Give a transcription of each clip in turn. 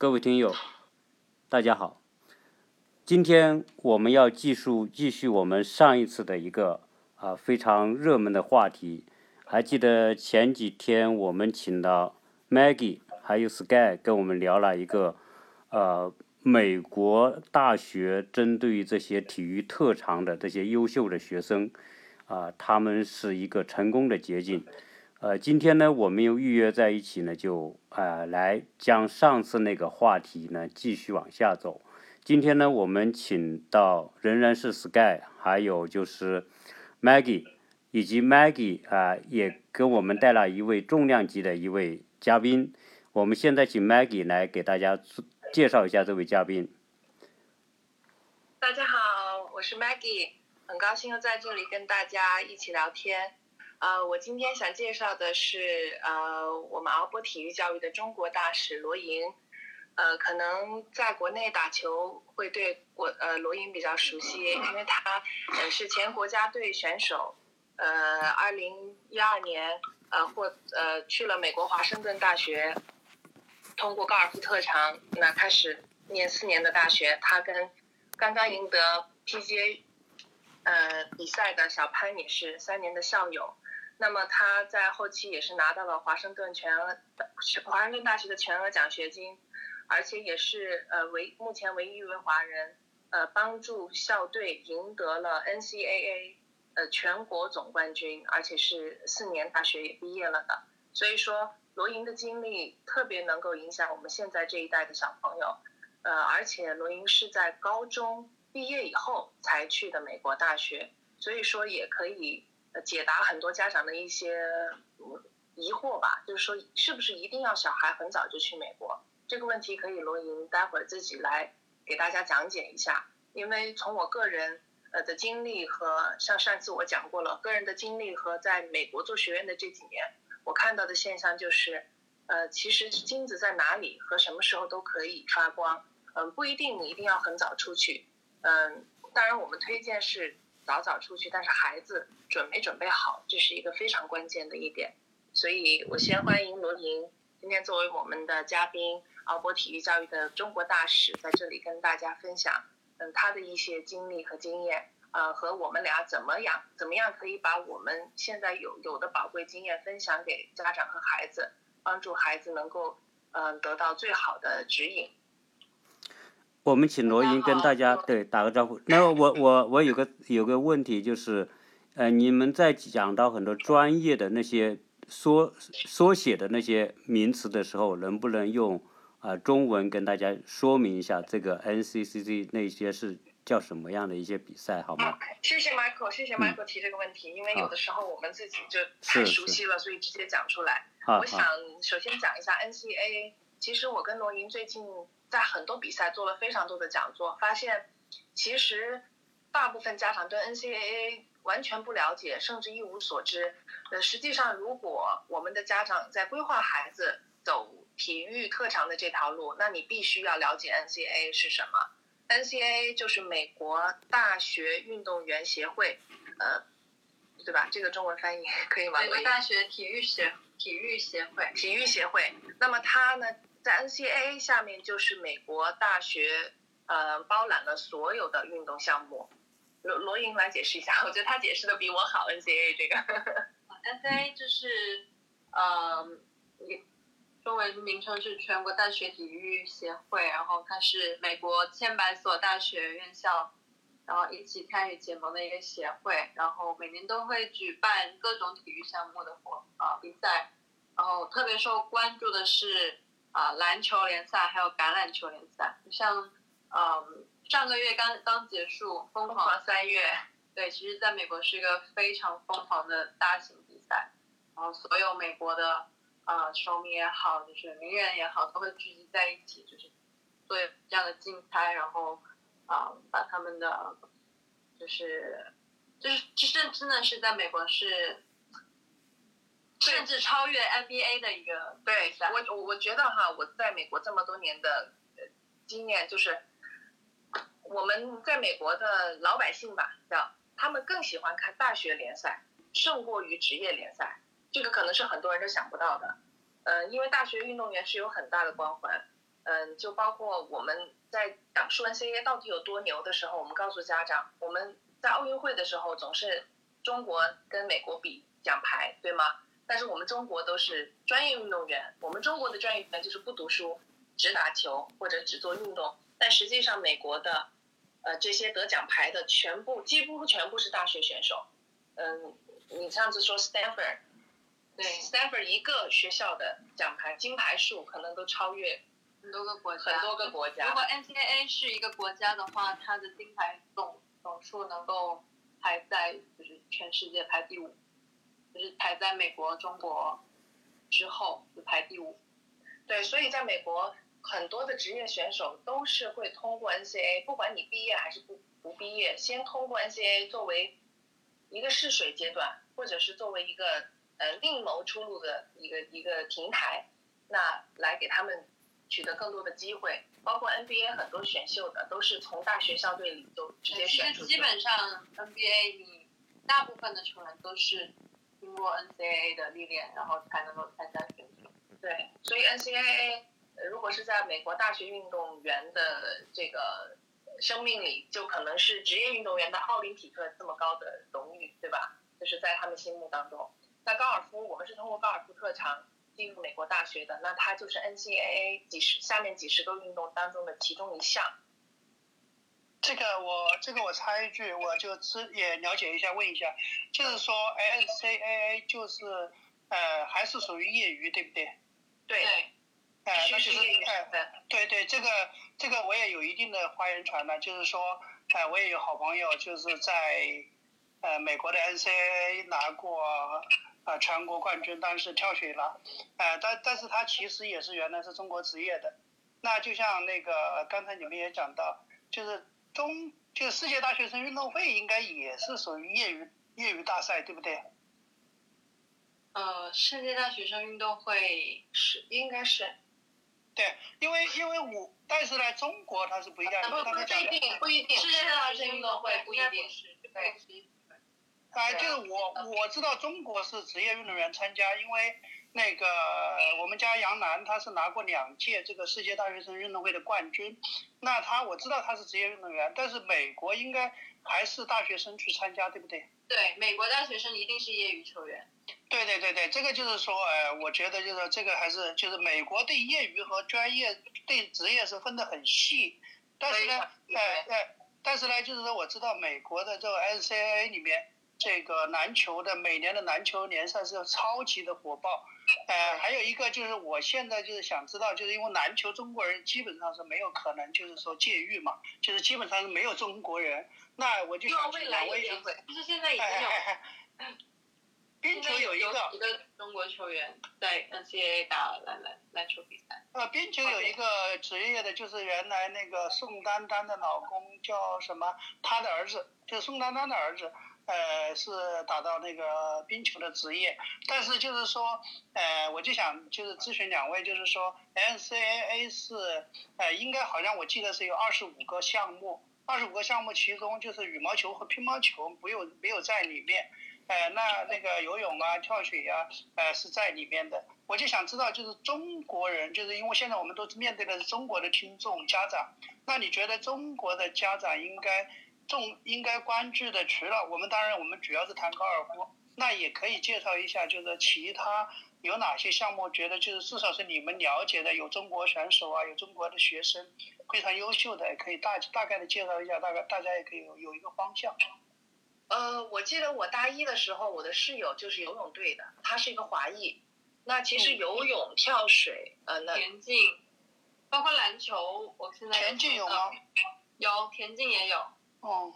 各位听友，大家好。今天我们要继续继续我们上一次的一个啊非常热门的话题。还记得前几天我们请到 Maggie 还有 Sky 跟我们聊了一个呃美国大学针对于这些体育特长的这些优秀的学生啊，他们是一个成功的捷径。呃，今天呢，我们又预约在一起呢，就啊来将上次那个话题呢继续往下走。今天呢，我们请到仍然是 Sky，还有就是 Maggie，以及 Maggie 啊也跟我们带了一位重量级的一位嘉宾。我们现在请 Maggie 来给大家介绍一下这位嘉宾。大家好，我是 Maggie，很高兴又在这里跟大家一起聊天。呃，我今天想介绍的是呃，我们敖波体育教育的中国大使罗莹。呃，可能在国内打球会对国呃罗莹比较熟悉，因为他呃是前国家队选手。呃，二零一二年呃获呃去了美国华盛顿大学，通过高尔夫特长，那开始念四年的大学。他跟刚刚赢得 PGA 呃比赛的小潘也是三年的校友。那么他在后期也是拿到了华盛顿全额华盛顿大学的全额奖学金，而且也是呃唯目前唯一一位华人呃帮助校队赢得了 NCAA 呃全国总冠军，而且是四年大学也毕业了的。所以说罗莹的经历特别能够影响我们现在这一代的小朋友，呃，而且罗莹是在高中毕业以后才去的美国大学，所以说也可以。解答很多家长的一些疑惑吧，就是说是不是一定要小孩很早就去美国？这个问题可以罗莹待会儿自己来给大家讲解一下。因为从我个人呃的经历和像上次我讲过了，个人的经历和在美国做学院的这几年，我看到的现象就是，呃，其实金子在哪里和什么时候都可以发光，嗯，不一定一定要很早出去，嗯，当然我们推荐是。早早出去，但是孩子准没准备好，这是一个非常关键的一点。所以我先欢迎罗莹，今天作为我们的嘉宾，敖博体育教育的中国大使，在这里跟大家分享，嗯，他的一些经历和经验，呃，和我们俩怎么样，怎么样可以把我们现在有有的宝贵经验分享给家长和孩子，帮助孩子能够，嗯，得到最好的指引。我们请罗英跟大家对打个招呼。那我我我有个有个问题就是，呃，你们在讲到很多专业的那些缩缩写的那些名词的时候，能不能用啊中文跟大家说明一下这个 NCCC 那些是叫什么样的一些比赛，好吗？谢谢 Michael，谢谢 Michael 提这个问题，因为有的时候我们自己就太熟悉了，所以直接讲出来。我想首先讲一下 NCAA，其实我跟罗莹最近。在很多比赛做了非常多的讲座，发现其实大部分家长对 NCAA 完全不了解，甚至一无所知。呃，实际上，如果我们的家长在规划孩子走体育特长的这条路，那你必须要了解 NCAA 是什么。NCAA 就是美国大学运动员协会，呃，对吧？这个中文翻译 可以吗？美国大学体育协体育协会。体育协会。那么它呢？在 NCAA 下面就是美国大学，呃，包揽了所有的运动项目。罗罗莹来解释一下，我觉得他解释的比我好。NCAA 这个，NCAA 就是，呃，中文名称是全国大学体育协会，然后它是美国千百所大学院校，然后一起参与结盟的一个协会，然后每年都会举办各种体育项目的活啊比赛，然后特别受关注的是。啊，篮球联赛还有橄榄球联赛，像，嗯，上个月刚刚结束疯狂三月，对，其实在美国是一个非常疯狂的大型比赛，然后所有美国的呃球迷也好，就是名人也好，都会聚集在一起，就是做这样的竞猜，然后啊把他们的，就是就是其实真的是在美国是。甚至超越 NBA 的一个对我我我觉得哈，我在美国这么多年的经验就是，我们在美国的老百姓吧，叫他们更喜欢看大学联赛，胜过于职业联赛。这个可能是很多人都想不到的。嗯，因为大学运动员是有很大的光环。嗯，就包括我们在讲述 NCAA 到底有多牛的时候，我们告诉家长，我们在奥运会的时候总是中国跟美国比奖牌，对吗？但是我们中国都是专业运动员，我们中国的专业运动员就是不读书，只打球或者只做运动。但实际上，美国的呃这些得奖牌的全部几乎全部是大学选手。嗯，你上次说 Stanford，对 Stanford 一个学校的奖牌金牌数可能都超越很多个国家。很多个国家。如果 NCAA 是一个国家的话，它的金牌总总数能够排在就是全世界排第五。就是排在美国、中国之后，就排第五。对，所以在美国，很多的职业选手都是会通过 NCAA，不管你毕业还是不不毕业，先通过 NCAA 作为一个试水阶段，或者是作为一个呃另谋出路的一个一个平台，那来给他们取得更多的机会。包括 NBA 很多选秀的都是从大学校队里就直接选出去。基本上 NBA 你大部分的球员都是。经过 NCAA 的历练，然后才能够参加选秀。对，所以 NCAA 如果是在美国大学运动员的这个生命里，就可能是职业运动员的奥林匹克这么高的荣誉，对吧？就是在他们心目当中。那高尔夫，我们是通过高尔夫特长进入美国大学的，那它就是 NCAA 几十下面几十个运动当中的其中一项。这个我这个我插一句，我就知也了解一下，问一下，就是说 NCAA 就是呃还是属于业余，对不对？对。哎，那就是哎，对对，这个这个我也有一定的花言传的，就是说，哎，我也有好朋友就是在呃美国的 NCAA 拿过啊全国冠军，但是跳水了，哎，但但是他其实也是原来是中国职业的，那就像那个刚才你们也讲到，就是。中就世界大学生运动会应该也是属于业余业余大赛，对不对？呃，世界大学生运动会是应该是，对，因为因为我但是呢，中国它是不一样，不不一定不一定，世界大学生运动会不一定是对。哎，就是我我知道中国是职业运动员参加，因为。那个我们家杨澜他是拿过两届这个世界大学生运动会的冠军，那他我知道他是职业运动员，但是美国应该还是大学生去参加，对不对？对，美国大学生一定是业余球员。对对对对，这个就是说，呃，我觉得就是这个还是就是美国对业余和专业对职业是分得很细，但是呢，哎哎，但是呢，就是说我知道美国的这个 NCAA 里面这个篮球的每年的篮球联赛是超级的火爆。呃，还有一个就是，我现在就是想知道，就是因为篮球中国人基本上是没有可能，就是说借狱嘛，就是基本上是没有中国人。那我就想未来也会，就是现在已经有。冰球有一个一个中国球员在 NCAA 打篮篮篮球比赛。呃，冰球有一个职业的，就是原来那个宋丹丹的老公叫什么？他的儿子就是宋丹丹的儿子。呃，是打到那个冰球的职业，但是就是说，呃，我就想就是咨询两位，就是说，NCAA 是呃，应该好像我记得是有二十五个项目，二十五个项目其中就是羽毛球和乒乓球没有没有在里面，呃，那那个游泳啊、跳水啊，呃，是在里面的。我就想知道，就是中国人，就是因为现在我们都是面对的是中国的听众家长，那你觉得中国的家长应该？重应该关注的，除了我们当然我们主要是谈高尔夫，那也可以介绍一下，就是其他有哪些项目，觉得就是至少是你们了解的，有中国选手啊，有中国的学生非常优秀的，也可以大大概的介绍一下，大概大家也可以有有一个方向。呃，我记得我大一的时候，我的室友就是游泳队的，他是一个华裔。那其实游泳、跳水，呃，田径，包括篮球，我现在田径有吗？有，田径也有。哦，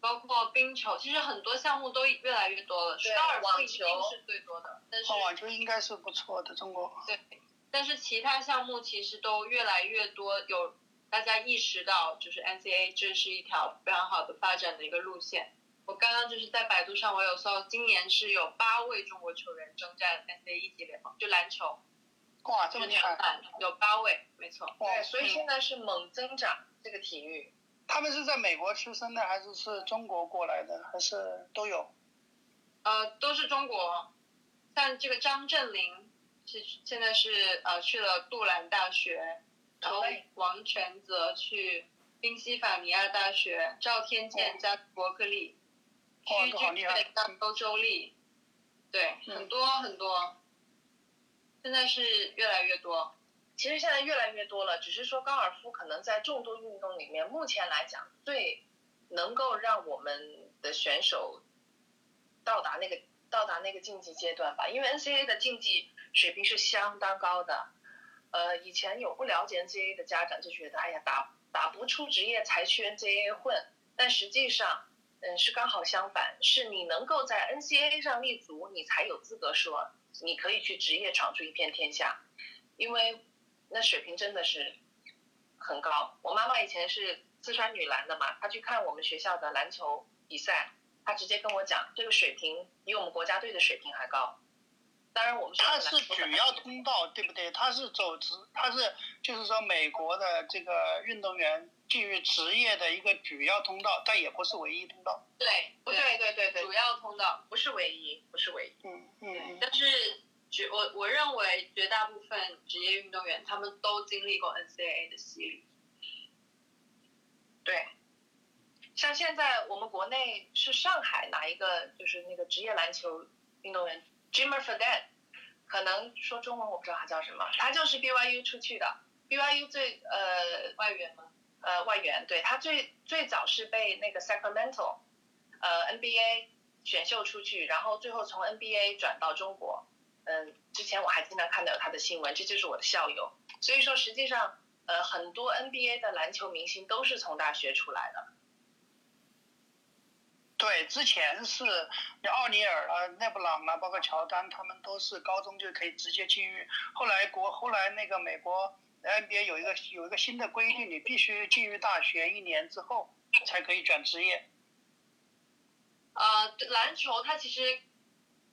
包括冰球，其实很多项目都越来越多了。对，网球是最多的，但是网球应该是不错的，中国。对，但是其他项目其实都越来越多，有大家意识到，就是 NCAA 这是一条非常好的发展的一个路线。我刚刚就是在百度上，我有搜，今年是有八位中国球员征战 NCAA 一级联盟，就篮球。哇，这么厉害！有八位，没错。对，所以现在是猛增长这个体育。他们是在美国出生的，还是是中国过来的，还是都有？呃，都是中国。像这个张振林，是现在是呃去了杜兰大学然后王全泽去宾夕法尼亚大学，赵天健加伯克利，哇屈这好厉害俊加欧洲立，对，嗯很多很多，现在是越来越多。其实现在越来越多了，只是说高尔夫可能在众多运动里面，目前来讲最能够让我们的选手到达那个到达那个竞技阶段吧。因为 NCA 的竞技水平是相当高的，呃，以前有不了解 NCA 的家长就觉得，哎呀，打打不出职业才去 NCAA 混，但实际上，嗯，是刚好相反，是你能够在 NCAA 上立足，你才有资格说你可以去职业闯出一片天下，因为那水平真的是很高。我妈妈以前是四川女篮的嘛，她去看我们学校的篮球比赛，她直接跟我讲，这个水平比我们国家队的水平还高。当然，我们学校它的篮球是主要通道，对不对？它是走职，它是就是说美国的这个运动员进入职业的一个主要通道，但也不是唯一通道。对，不对对对对，主要通道。不是唯一，不是唯一。嗯嗯嗯。但是绝我我认为绝大部分职业运动员他们都经历过 NCAA 的洗礼。对，像现在我们国内是上海哪一个就是那个职业篮球运动员 Jimmer Fredette，可能说中文我不知道他叫什么，他就是 BYU 出去的，BYU 最呃外援吗？呃外援，对他最最早是被那个 Sacramento 呃 NBA 选秀出去，然后最后从 NBA 转到中国，嗯，之前我还经常看到有他的新闻，这就是我的校友，所以说实际上呃很多 NBA 的篮球明星都是从大学出来的。对，之前是奥尼尔啊、勒布朗啊，包括乔丹，他们都是高中就可以直接进入。后来国后来那个美国 NBA 有一个有一个新的规定，你必须进入大学一年之后才可以转职业。呃，篮球它其实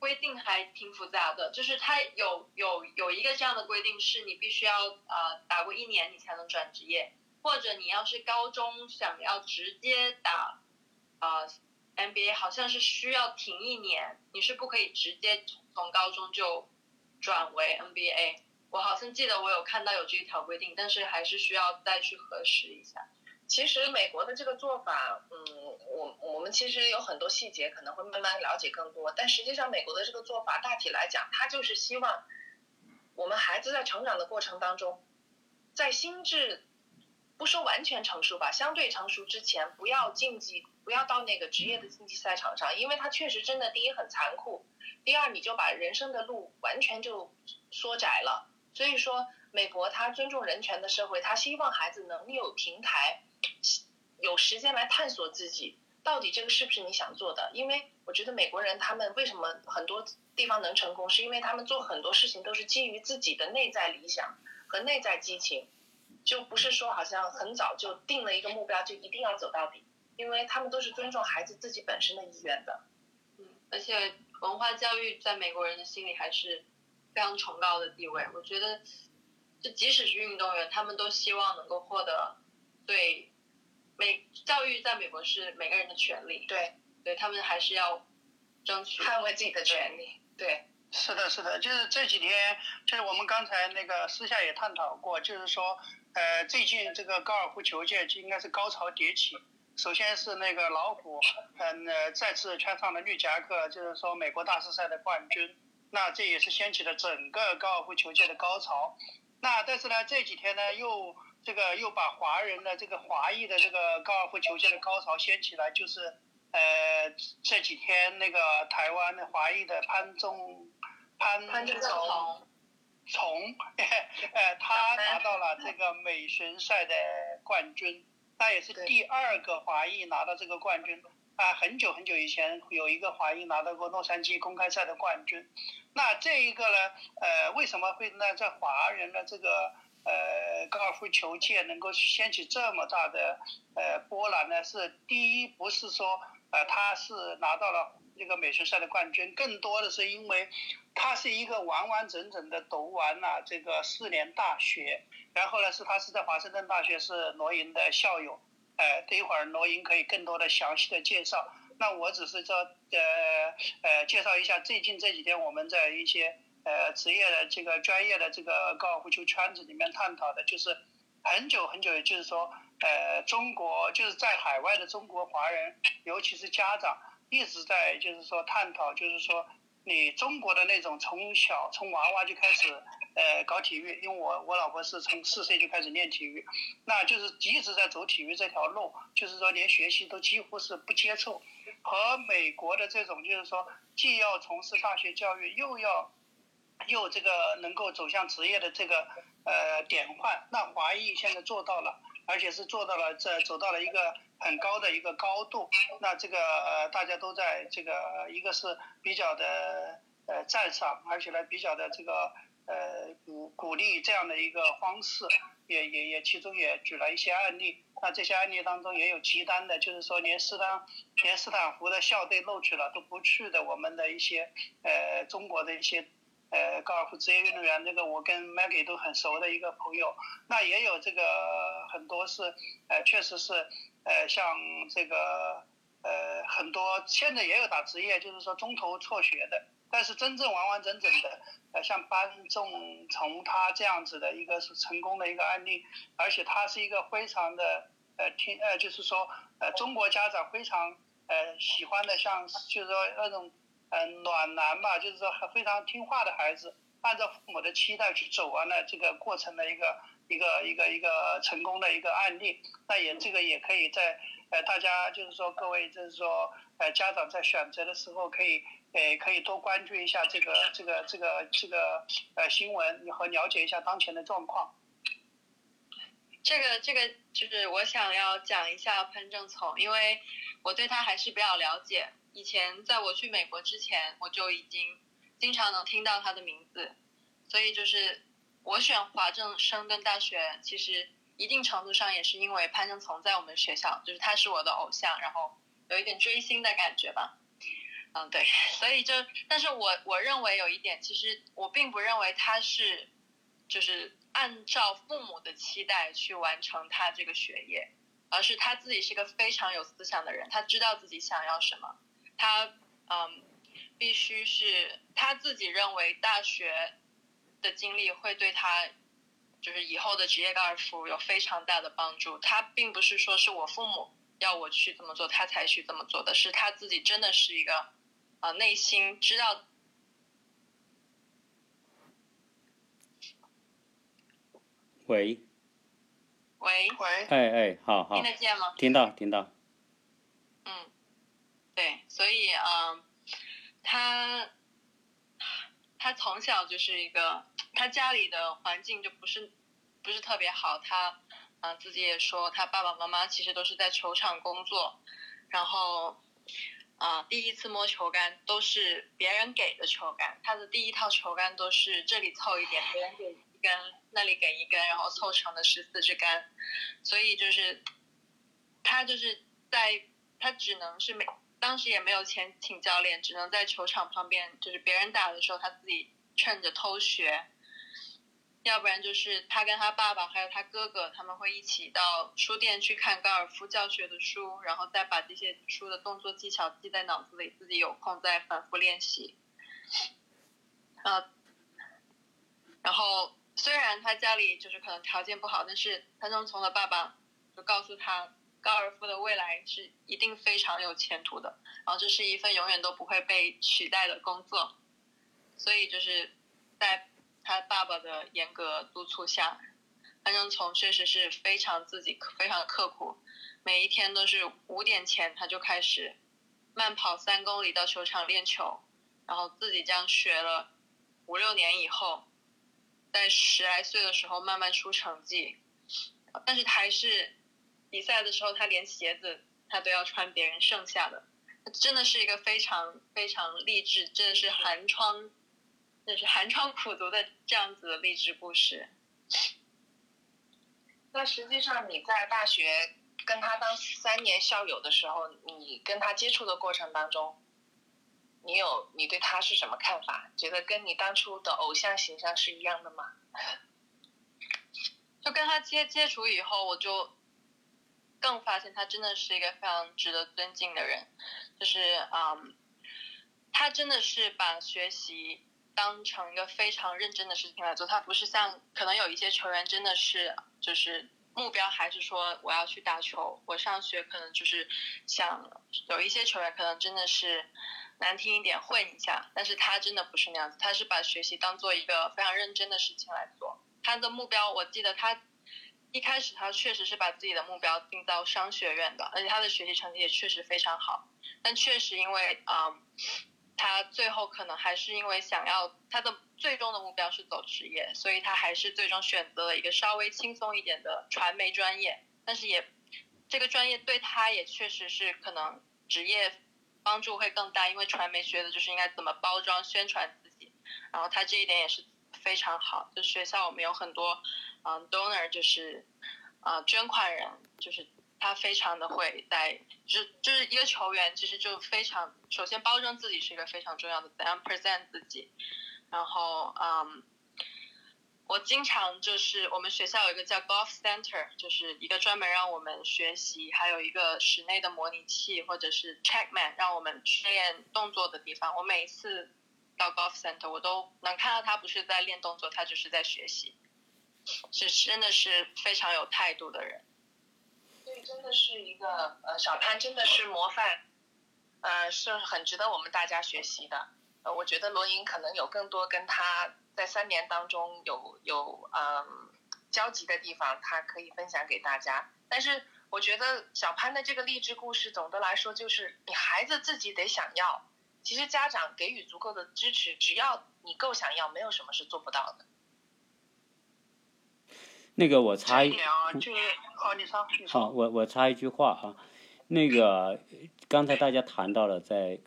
规定还挺复杂的，就是它有有有一个这样的规定，是你必须要呃打过一年你才能转职业，或者你要是高中想要直接打呃 NBA，好像是需要停一年，你是不可以直接从从高中就转为 NBA。我好像记得我有看到有这一条规定，但是还是需要再去核实一下。其实美国的这个做法，嗯，我我们其实有很多细节可能会慢慢了解更多，但实际上美国的这个做法大体来讲，它就是希望我们孩子在成长的过程当中，在心智不说完全成熟吧，相对成熟之前，不要竞技，不要到那个职业的竞技赛场上，因为它确实真的第一很残酷，第二你就把人生的路完全就缩窄了。所以说，美国它尊重人权的社会，它希望孩子能有平台。有时间来探索自己，到底这个是不是你想做的？因为我觉得美国人他们为什么很多地方能成功，是因为他们做很多事情都是基于自己的内在理想和内在激情，就不是说好像很早就定了一个目标就一定要走到底，因为他们都是尊重孩子自己本身的意愿的。嗯，而且文化教育在美国人的心里还是非常崇高的地位。我觉得，就即使是运动员，他们都希望能够获得对。美教育在美国是每个人的权利，对，对他们还是要争取捍卫自己的权利，对。是的，是的，就是这几天，就是我们刚才那个私下也探讨过，就是说，呃，最近这个高尔夫球界就应该是高潮迭起。首先是那个老虎，嗯，呃，再次穿上了绿夹克，就是说美国大师赛的冠军，那这也是掀起了整个高尔夫球界的高潮。那但是呢，这几天呢又。这个又把华人的这个华裔的这个高尔夫球界的高潮掀起来，就是呃这几天那个台湾的华裔的潘仲潘潘仲从从呃他拿到了这个美巡赛的冠军，那也是第二个华裔拿到这个冠军啊。很久很久以前有一个华裔拿到过洛杉矶公开赛的冠军，那这一个呢呃为什么会呢在华人的这个呃，高尔夫球界能够掀起这么大的呃波澜呢？是第一，不是说呃他是拿到了这个美巡赛的冠军，更多的是因为他是一个完完整整的读完了这个四年大学，然后呢是他是在华盛顿大学是罗莹的校友，呃，等一会儿罗莹可以更多的详细的介绍。那我只是说呃呃介绍一下最近这几天我们在一些。呃，职业的这个专业的这个高尔夫球圈子里面探讨的就是，很久很久，就是说，呃，中国就是在海外的中国华人，尤其是家长，一直在就是说探讨，就是说你中国的那种从小从娃娃就开始呃搞体育，因为我我老婆是从四岁就开始练体育，那就是一直在走体育这条路，就是说连学习都几乎是不接触，和美国的这种就是说既要从事大学教育，又要又这个能够走向职业的这个。呃，典范。那华裔现在做到了，而且是做到了，这走到了一个很高的一个高度。那这个呃，大家都在这个一个是比较的呃赞赏，而且呢比较的这个呃鼓鼓励这样的一个方式，也也也其中也举了一些案例。那这些案例当中也有极端的，就是说连斯坦连斯坦福的校队录取了都不去的，我们的一些呃中国的一些。呃，高尔夫职业运动员，这个我跟 Maggie 都很熟的一个朋友，那也有这个很多是，呃，确实是，呃，像这个，呃，很多现在也有打职业，就是说中途辍学的，但是真正完完整整的，呃，像班仲从他这样子的一个是成功的一个案例，而且他是一个非常的，呃，听，呃，就是说，呃，中国家长非常，呃，喜欢的，像就是说那种。嗯，暖男吧，就是说非常听话的孩子，按照父母的期待去走完了这个过程的一个一个一个一个成功的一个案例。那也这个也可以在呃大家就是说各位就是说呃家长在选择的时候可以呃可以多关注一下这个这个这个这个呃新闻和了解一下当前的状况。这个这个就是我想要讲一下潘正从，因为我对他还是比较了解。以前在我去美国之前，我就已经经常能听到他的名字，所以就是我选华政生根大学，其实一定程度上也是因为潘正从在我们学校，就是他是我的偶像，然后有一点追星的感觉吧。嗯，对，所以就，但是我我认为有一点，其实我并不认为他是就是按照父母的期待去完成他这个学业，而是他自己是个非常有思想的人，他知道自己想要什么。他嗯，必须是他自己认为大学的经历会对他，就是以后的职业高尔夫有非常大的帮助。他并不是说是我父母要我去这么做，他才去这么做的，是他自己真的是一个啊，内心知道。喂。喂。喂。哎哎，好好。听得见吗？听到，听到。对，所以嗯，他他从小就是一个，他家里的环境就不是不是特别好。他啊自己也说，他爸爸妈妈其实都是在球场工作，然后啊第一次摸球杆都是别人给的球杆，他的第一套球杆都是这里凑一点，别人给一根，那里给一根，然后凑成的十四支杆。所以就是他就是在他只能是每。当时也没有钱请教练，只能在球场旁边，就是别人打的时候，他自己趁着偷学。要不然就是他跟他爸爸还有他哥哥，他们会一起到书店去看高尔夫教学的书，然后再把这些书的动作技巧记在脑子里，自己有空再反复练习。呃，然后虽然他家里就是可能条件不好，但是潘正从的爸爸就告诉他。高尔夫的未来是一定非常有前途的，然后这是一份永远都不会被取代的工作，所以就是在他爸爸的严格督促下，潘正从确实是非常自己非常刻苦，每一天都是五点前他就开始慢跑三公里到球场练球，然后自己这样学了五六年以后，在十来岁的时候慢慢出成绩，但是他还是。比赛的时候，他连鞋子他都要穿别人剩下的，真的是一个非常非常励志，真的是寒窗，那是寒窗苦读的这样子的励志故事。那实际上你在大学跟他当三年校友的时候，你跟他接触的过程当中，你有你对他是什么看法？觉得跟你当初的偶像形象是一样的吗？就跟他接接触以后，我就。更发现他真的是一个非常值得尊敬的人，就是嗯，他真的是把学习当成一个非常认真的事情来做，他不是像可能有一些球员真的是就是目标还是说我要去打球，我上学可能就是想有一些球员可能真的是难听一点混一下，但是他真的不是那样子，他是把学习当做一个非常认真的事情来做。他的目标，我记得他一开始他确实是把自己的目标定到商学院的，而且他的学习成绩也确实非常好，但确实因为啊。他最后可能还是因为想要他的最终的目标是走职业，所以他还是最终选择了一个稍微轻松一点的传媒专业。但是也这个专业对他也确实是可能职业帮助会更大，因为传媒学的就是应该怎么包装宣传自己。然后他这一点也是非常好，就学校我们有很多嗯 donor 就是啊捐款人就是。他非常的会在，就是就是一个球员，其实就非常首先包装自己是一个非常重要的，怎样 present 自己。然后，嗯，我经常就是我们学校有一个叫 golf center，就是一个专门让我们学习，还有一个室内的模拟器或者是 checkman 让我们训练动作的地方。我每一次到 golf center，我都能看到他不是在练动作，他就是在学习，是真的是非常有态度的人。真的是一个呃，小潘真的是模范，呃，是很值得我们大家学习的。呃，我觉得罗莹可能有更多跟他在三年当中有有嗯交集的地方，他可以分享给大家。但是我觉得小潘的这个励志故事，总的来说就是你孩子自己得想要，其实家长给予足够的支持，只要你够想要，没有什么是做不到的。那个我插一，好，我我插一句话啊，那个刚才大家谈到了在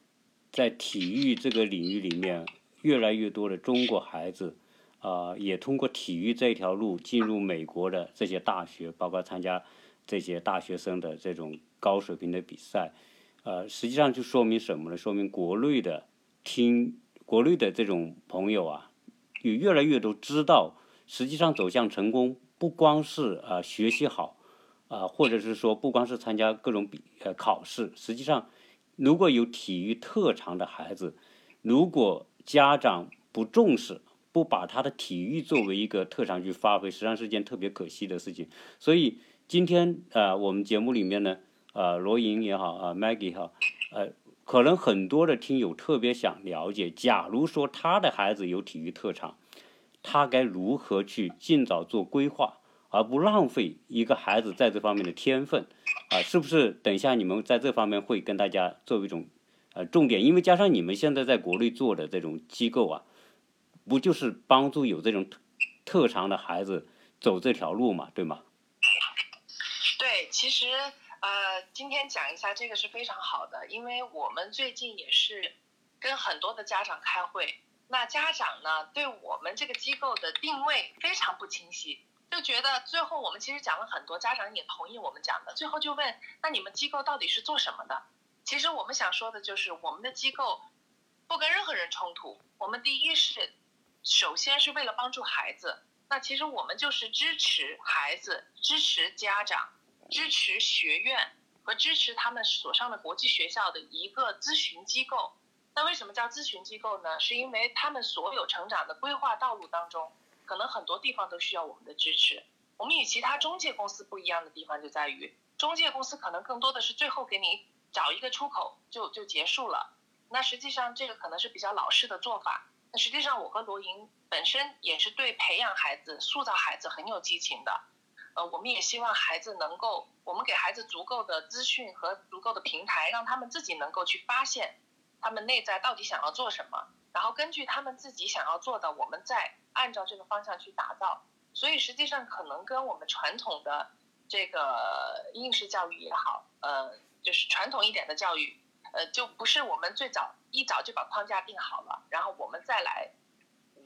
在体育这个领域里面，越来越多的中国孩子啊，也通过体育这条路进入美国的这些大学，包括参加这些大学生的这种高水平的比赛，呃，实际上就说明什么呢？说明国内的听国内的这种朋友啊，有越来越多知道，实际上走向成功。不光是啊学习好，啊或者是说不光是参加各种比呃考试，实际上如果有体育特长的孩子，如果家长不重视，不把他的体育作为一个特长去发挥，实际上是件特别可惜的事情。所以今天啊我们节目里面呢，啊罗莹也好啊 Maggie 也好，呃可能很多的听友特别想了解，假如说他的孩子有体育特长。他该如何去尽早做规划，而不浪费一个孩子在这方面的天分啊？是不是？等一下你们在这方面会跟大家作为一种呃重点，因为加上你们现在在国内做的这种机构啊，不就是帮助有这种特长的孩子走这条路嘛，对吗？对，其实呃，今天讲一下这个是非常好的，因为我们最近也是跟很多的家长开会。那家长呢，对我们这个机构的定位非常不清晰，就觉得最后我们其实讲了很多，家长也同意我们讲的，最后就问，那你们机构到底是做什么的？其实我们想说的就是，我们的机构不跟任何人冲突。我们第一是，首先是为了帮助孩子，那其实我们就是支持孩子、支持家长、支持学院和支持他们所上的国际学校的一个咨询机构。那为什么叫咨询机构呢？是因为他们所有成长的规划道路当中，可能很多地方都需要我们的支持。我们与其他中介公司不一样的地方就在于，中介公司可能更多的是最后给你找一个出口就就结束了。那实际上这个可能是比较老式的做法。那实际上我和罗莹本身也是对培养孩子、塑造孩子很有激情的。呃，我们也希望孩子能够，我们给孩子足够的资讯和足够的平台，让他们自己能够去发现。他们内在到底想要做什么？然后根据他们自己想要做的，我们再按照这个方向去打造。所以实际上可能跟我们传统的这个应试教育也好，呃，就是传统一点的教育，呃，就不是我们最早一早就把框架定好了，然后我们再来嗯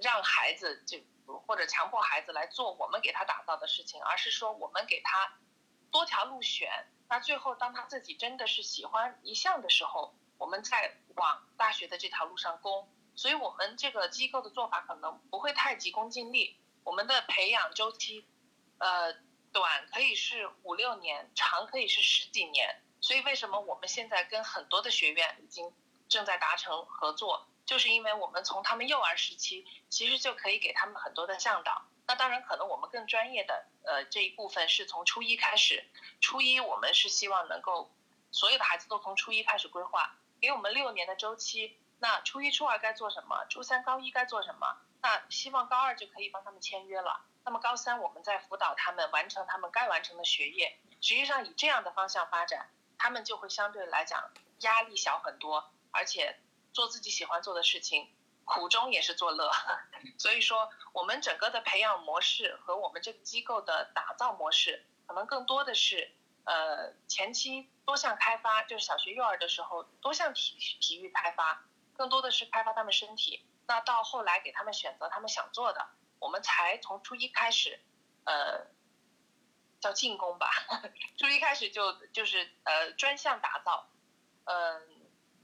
让孩子就或者强迫孩子来做我们给他打造的事情，而是说我们给他多条路选。那最后当他自己真的是喜欢一项的时候，我们再往大学的这条路上攻，所以我们这个机构的做法可能不会太急功近利。我们的培养周期，呃，短可以是五六年，长可以是十几年。所以为什么我们现在跟很多的学院已经正在达成合作，就是因为我们从他们幼儿时期其实就可以给他们很多的向导。那当然，可能我们更专业的呃这一部分是从初一开始，初一我们是希望能够所有的孩子都从初一开始规划，给我们六年的周期。那初一、初二该做什么？初三、高一该做什么？那希望高二就可以帮他们签约了。那么高三我们再辅导他们完成他们该完成的学业。实际上以这样的方向发展，他们就会相对来讲压力小很多，而且做自己喜欢做的事情，苦中也是作乐。所以说，我们整个的培养模式和我们这个机构的打造模式，可能更多的是呃前期多项开发，就是小学幼儿的时候多项体体育开发。更多的是开发他们身体，那到后来给他们选择他们想做的，我们才从初一开始，呃，叫进攻吧，初一开始就就是呃专项打造，嗯，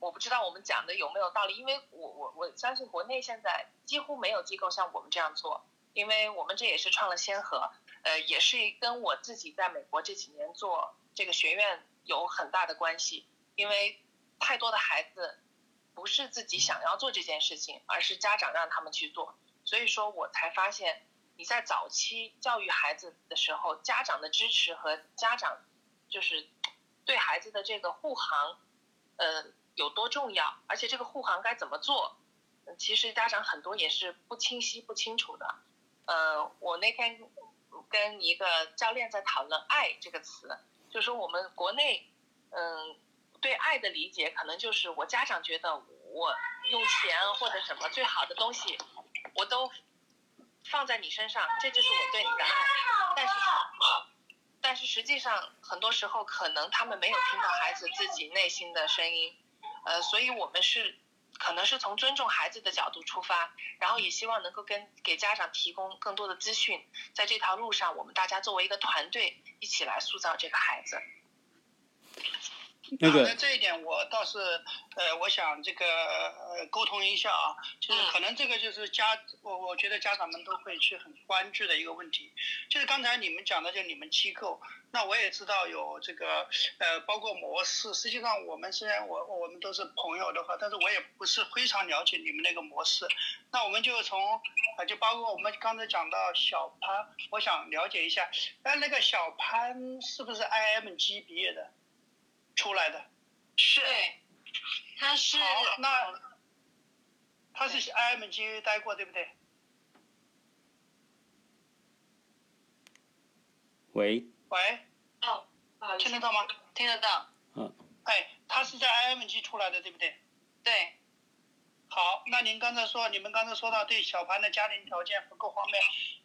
我不知道我们讲的有没有道理，因为我我我相信国内现在几乎没有机构像我们这样做，因为我们这也是创了先河，呃，也是跟我自己在美国这几年做这个学院有很大的关系，因为太多的孩子。不是自己想要做这件事情，而是家长让他们去做。所以说我才发现，你在早期教育孩子的时候，家长的支持和家长就是对孩子的这个护航，呃，有多重要。而且这个护航该怎么做，其实家长很多也是不清晰、不清楚的。呃，我那天跟一个教练在讨论“爱”这个词，就说我们国内，嗯。对爱的理解，可能就是我家长觉得我用钱或者什么最好的东西，我都放在你身上，这就是我对你的爱。但是，但是实际上很多时候可能他们没有听到孩子自己内心的声音，呃，所以我们是可能是从尊重孩子的角度出发，然后也希望能够跟给家长提供更多的资讯，在这条路上，我们大家作为一个团队一起来塑造这个孩子。那个这一点我倒是，呃，我想这个呃沟通一下啊，就是可能这个就是家，我我觉得家长们都会去很关注的一个问题，就是刚才你们讲的，就你们机构，那我也知道有这个呃，包括模式。实际上我们虽然我我们都是朋友的话，但是我也不是非常了解你们那个模式。那我们就从啊，就包括我们刚才讲到小潘，我想了解一下，哎，那个小潘是不是 IMG 毕业的？出来的，是，他是，好，那他是 IMG 待过，对不对？喂。喂。哦，听得到吗？听得到。嗯。哎，他是在 IMG 出来的，对不对？对。好，那您刚才说，你们刚才说到对小盘的家庭条件不够方面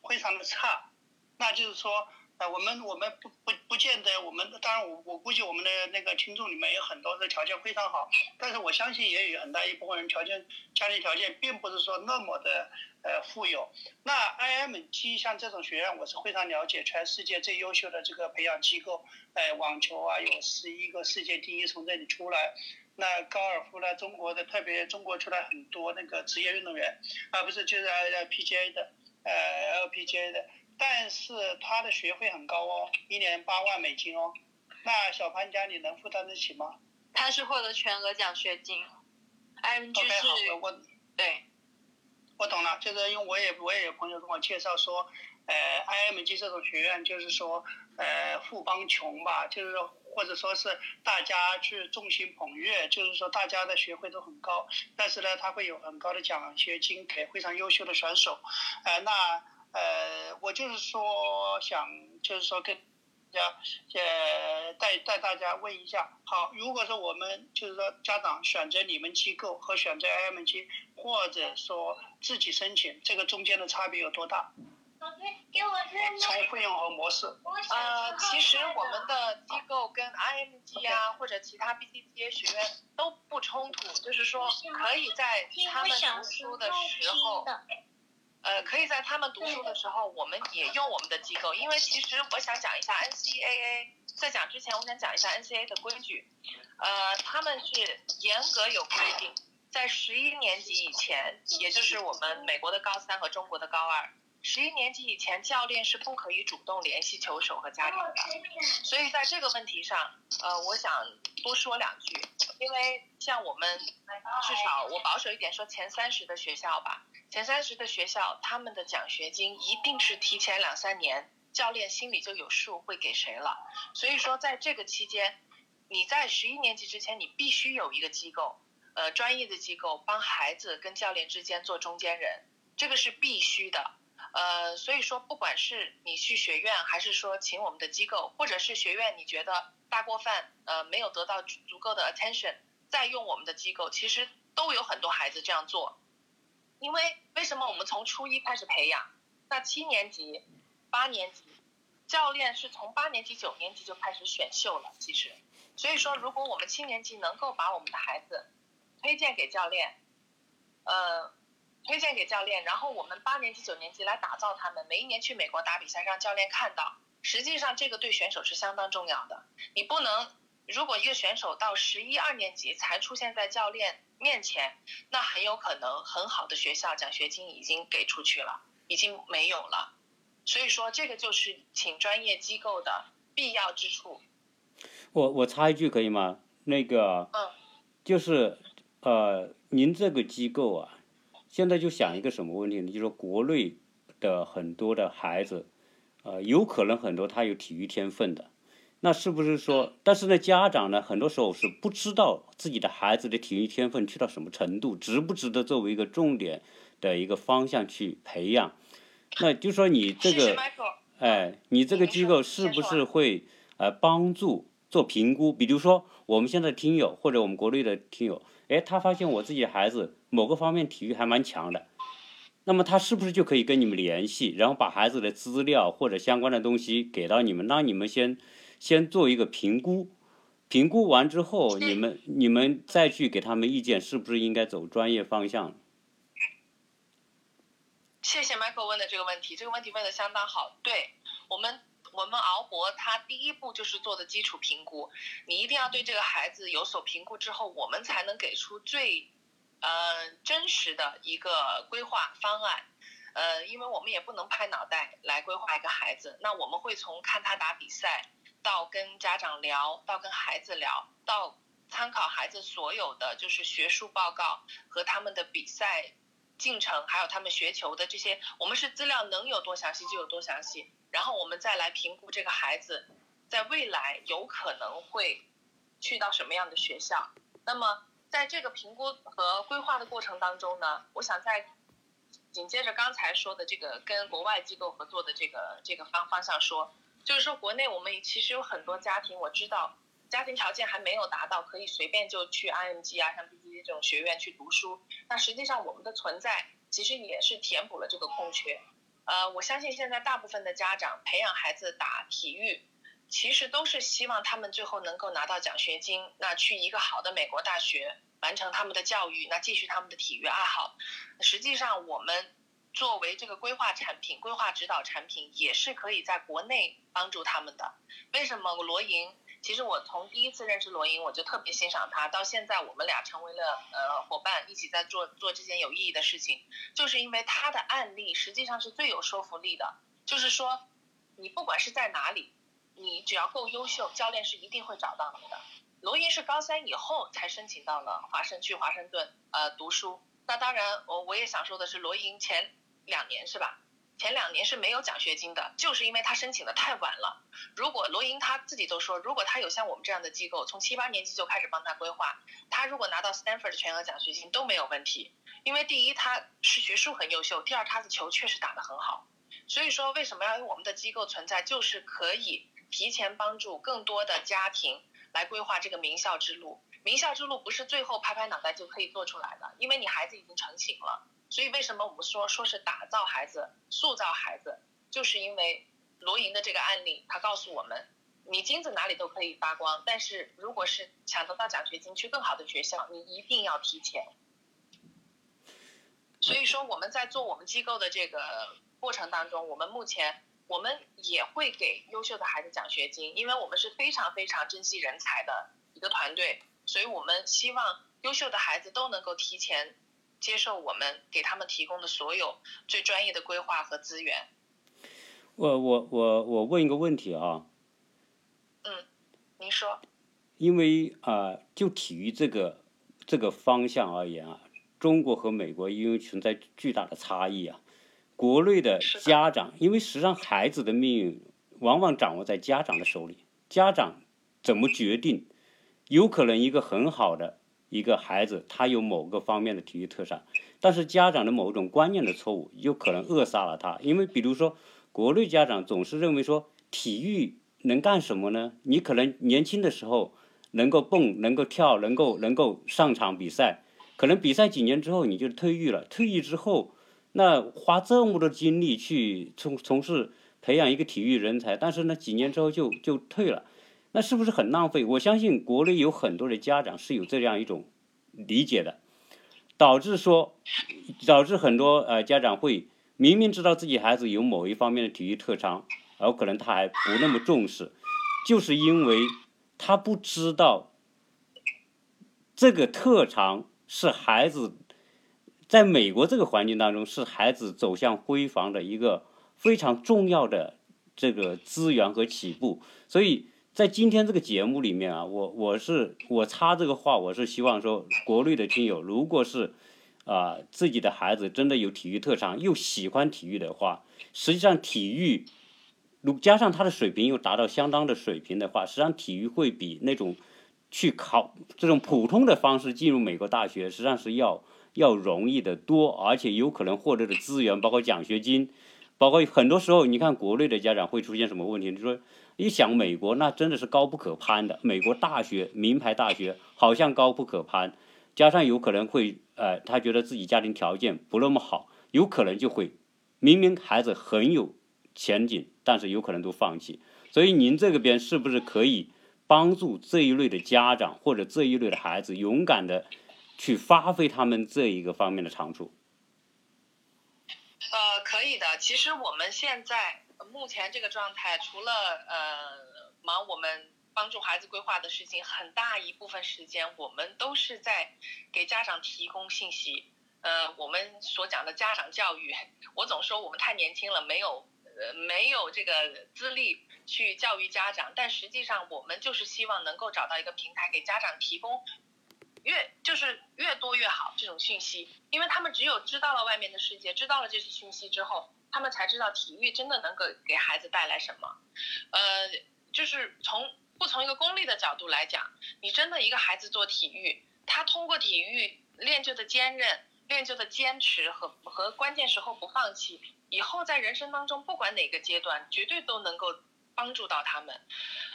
非常的差，那就是说。呃，我们我们不不不见得，我们当然我我估计我们的那个听众里面有很多的条件非常好，但是我相信也有很大一部分人条件家庭条件并不是说那么的呃富有。那 IMG 像这种学院，我是非常了解，全世界最优秀的这个培养机构，呃，网球啊有十一个世界第一从这里出来，那高尔夫呢，中国的特别中国出来很多那个职业运动员，啊不是就是 LPGA 的，呃 LPGA 的。但是他的学费很高哦，一年八万美金哦。那小潘家你能负担得起吗？他是获得全额奖学金，IMG 是。对，我懂了，就是因为我也我也有朋友跟我介绍说，呃，IMG 这种学院就是说，呃，富帮穷吧，就是说或者说是大家去众星捧月，就是说大家的学费都很高，但是呢，他会有很高的奖学金给非常优秀的选手，呃，那。呃，我就是说想，就是说跟大家，呃，带带大家问一下，好，如果说我们就是说家长选择你们机构和选择 IMG，或者说自己申请，这个中间的差别有多大？从费用和模式。呃，其实我们的机构跟 IMG 啊或者其他 BCTA 学院都不冲突，就是说可以在他们读书的时候。呃，可以在他们读书的时候，我们也用我们的机构，因为其实我想讲一下 NCAA，在讲之前，我想讲一下 NCAA 的规矩。呃，他们是严格有规定，在十一年级以前，也就是我们美国的高三和中国的高二，十一年级以前，教练是不可以主动联系球手和家长的。所以在这个问题上，呃，我想多说两句，因为像我们至少我保守一点说，前三十的学校吧，前三十的学校，他们的奖学金一定是提前两三年，教练心里就有数会给谁了。所以说，在这个期间，你在十一年级之前，你必须有一个机构，呃，专业的机构帮孩子跟教练之间做中间人，这个是必须的。呃，所以说，不管是你去学院，还是说请我们的机构，或者是学院你觉得大锅饭呃没有得到足够的 attention，再用我们的机构，其实都有很多孩子这样做。因为为什么我们从初一开始培养，那七年级、八年级教练是从八年级、九年级就开始选秀了，其实。所以说，如果我们七年级能够把我们的孩子推荐给教练，呃。推荐给教练，然后我们八年级、九年级来打造他们。每一年去美国打比赛，让教练看到，实际上这个对选手是相当重要的。你不能，如果一个选手到十一二年级才出现在教练面前，那很有可能很好的学校奖学金已经给出去了，已经没有了。所以说，这个就是请专业机构的必要之处。我我插一句可以吗？那个，嗯，就是呃，您这个机构啊。现在就想一个什么问题呢？就是说国内的很多的孩子，呃，有可能很多他有体育天分的，那是不是说？但是呢，家长呢，很多时候是不知道自己的孩子的体育天分去到什么程度，值不值得作为一个重点的一个方向去培养？那就说你这个，哎，你这个机构是不是会呃帮助做评估？比如说我们现在听友或者我们国内的听友。哎，他发现我自己的孩子某个方面体育还蛮强的，那么他是不是就可以跟你们联系，然后把孩子的资料或者相关的东西给到你们，让你们先先做一个评估，评估完之后，你们你们再去给他们意见，是不是应该走专业方向？谢谢 Michael 问的这个问题，这个问题问的相当好，对我们。我们敖博他第一步就是做的基础评估，你一定要对这个孩子有所评估之后，我们才能给出最，呃真实的一个规划方案，呃，因为我们也不能拍脑袋来规划一个孩子，那我们会从看他打比赛，到跟家长聊，到跟孩子聊，到参考孩子所有的就是学术报告和他们的比赛进程，还有他们学球的这些，我们是资料能有多详细就有多详细。然后我们再来评估这个孩子，在未来有可能会去到什么样的学校。那么在这个评估和规划的过程当中呢，我想在紧接着刚才说的这个跟国外机构合作的这个这个方方向说，就是说国内我们其实有很多家庭，我知道家庭条件还没有达到可以随便就去 IMG 啊，像 BGC 这种学院去读书。那实际上我们的存在其实也是填补了这个空缺。呃，我相信现在大部分的家长培养孩子打体育，其实都是希望他们最后能够拿到奖学金，那去一个好的美国大学完成他们的教育，那继续他们的体育爱好。实际上，我们作为这个规划产品、规划指导产品，也是可以在国内帮助他们的。为什么罗莹？其实我从第一次认识罗莹，我就特别欣赏她。到现在我们俩成为了呃伙伴，一起在做做这件有意义的事情，就是因为她的案例实际上是最有说服力的。就是说，你不管是在哪里，你只要够优秀，教练是一定会找到你的。罗莹是高三以后才申请到了华盛去华盛顿呃读书。那当然，我我也想说的是，罗莹前两年是吧？前两年是没有奖学金的，就是因为他申请的太晚了。如果罗莹他自己都说，如果他有像我们这样的机构，从七八年级就开始帮他规划，他如果拿到 Stanford 的全额奖学金都没有问题。因为第一他是学术很优秀，第二他的球确实打得很好。所以说为什么要有我们的机构存在，就是可以提前帮助更多的家庭来规划这个名校之路。名校之路不是最后拍拍脑袋就可以做出来的，因为你孩子已经成型了。所以为什么我们说说是打造孩子、塑造孩子，就是因为罗莹的这个案例，他告诉我们，你金子哪里都可以发光，但是如果是想得到奖学金去更好的学校，你一定要提前。所以说我们在做我们机构的这个过程当中，我们目前我们也会给优秀的孩子奖学金，因为我们是非常非常珍惜人才的一个团队，所以我们希望优秀的孩子都能够提前。接受我们给他们提供的所有最专业的规划和资源。我我我我问一个问题啊，嗯，您说。因为啊，就体育这个这个方向而言啊，中国和美国因为存在巨大的差异啊，国内的家长，因为实际上孩子的命运往往掌握在家长的手里，家长怎么决定，有可能一个很好的一个孩子，他有某个方面的体育特长，但是家长的某种观念的错误，有可能扼杀了他。因为比如说，国内家长总是认为说，体育能干什么呢？你可能年轻的时候。能够蹦，能够跳，能够能够上场比赛，可能比赛几年之后你就退役了。退役之后，那花这么多精力去从从事培养一个体育人才，但是呢几年之后就就退了，那是不是很浪费？我相信国内有很多的家长是有这样一种理解的，导致说，导致很多呃家长会明明知道自己孩子有某一方面的体育特长，而可能他还不那么重视，就是因为。他不知道，这个特长是孩子在美国这个环境当中，是孩子走向辉煌的一个非常重要的这个资源和起步。所以在今天这个节目里面啊，我我是我插这个话，我是希望说，国内的听友，如果是啊自己的孩子真的有体育特长，又喜欢体育的话，实际上体育。如加上他的水平又达到相当的水平的话，实际上体育会比那种去考这种普通的方式进入美国大学，实际上是要要容易的多，而且有可能获得的资源，包括奖学金，包括很多时候你看国内的家长会出现什么问题？就说一想美国那真的是高不可攀的，美国大学名牌大学好像高不可攀，加上有可能会呃他觉得自己家庭条件不那么好，有可能就会明明孩子很有。前景，但是有可能都放弃，所以您这个边是不是可以帮助这一类的家长或者这一类的孩子勇敢的去发挥他们这一个方面的长处？呃，可以的。其实我们现在目前这个状态，除了呃忙我们帮助孩子规划的事情，很大一部分时间我们都是在给家长提供信息。呃，我们所讲的家长教育，我总说我们太年轻了，没有。呃，没有这个资历去教育家长，但实际上我们就是希望能够找到一个平台，给家长提供越就是越多越好这种讯息，因为他们只有知道了外面的世界，知道了这些讯息之后，他们才知道体育真的能够给孩子带来什么。呃，就是从不从一个功利的角度来讲，你真的一个孩子做体育，他通过体育练就的坚韧。练就的坚持和和关键时候不放弃，以后在人生当中不管哪个阶段，绝对都能够帮助到他们。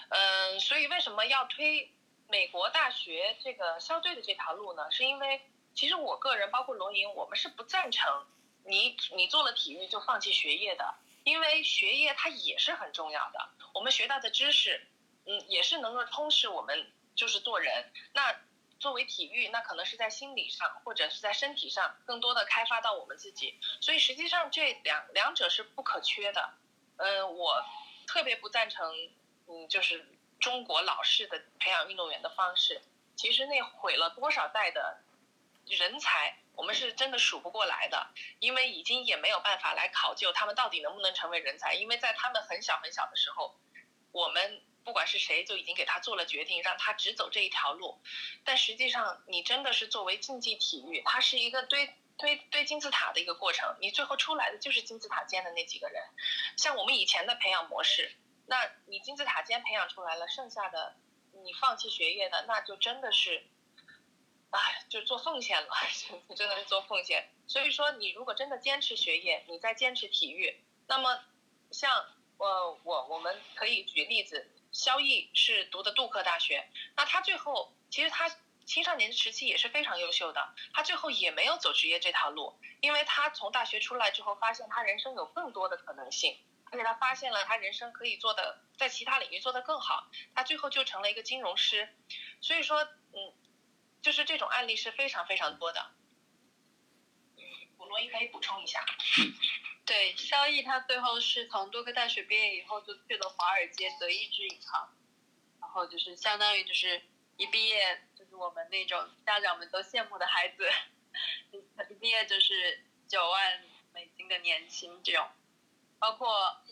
嗯，所以为什么要推美国大学这个校队的这条路呢？是因为其实我个人包括龙莹，我们是不赞成你你做了体育就放弃学业的，因为学业它也是很重要的，我们学到的知识，嗯，也是能够充实我们就是做人。那作为体育，那可能是在心理上或者是在身体上更多的开发到我们自己，所以实际上这两两者是不可缺的。嗯，我特别不赞成，嗯，就是中国老式的培养运动员的方式，其实那毁了多少代的人才，我们是真的数不过来的，因为已经也没有办法来考究他们到底能不能成为人才，因为在他们很小很小的时候，我们。不管是谁，就已经给他做了决定，让他只走这一条路。但实际上，你真的是作为竞技体育，它是一个堆堆堆金字塔的一个过程。你最后出来的就是金字塔尖的那几个人。像我们以前的培养模式，那你金字塔尖培养出来了，剩下的你放弃学业的，那就真的是，哎，就做奉献了，真的是做奉献。所以说，你如果真的坚持学业，你再坚持体育，那么像我我我们可以举例子。肖毅是读的杜克大学，那他最后其实他青少年时期也是非常优秀的，他最后也没有走职业这条路，因为他从大学出来之后，发现他人生有更多的可能性，而且他发现了他人生可以做的在其他领域做得更好，他最后就成了一个金融师，所以说，嗯，就是这种案例是非常非常多的。罗伊可以补充一下。对，肖毅他最后是从多个大学毕业以后，就去了华尔街德意志银行，然后就是相当于就是一毕业就是我们那种家长们都羡慕的孩子，一毕业就是九万美金的年薪这种，包括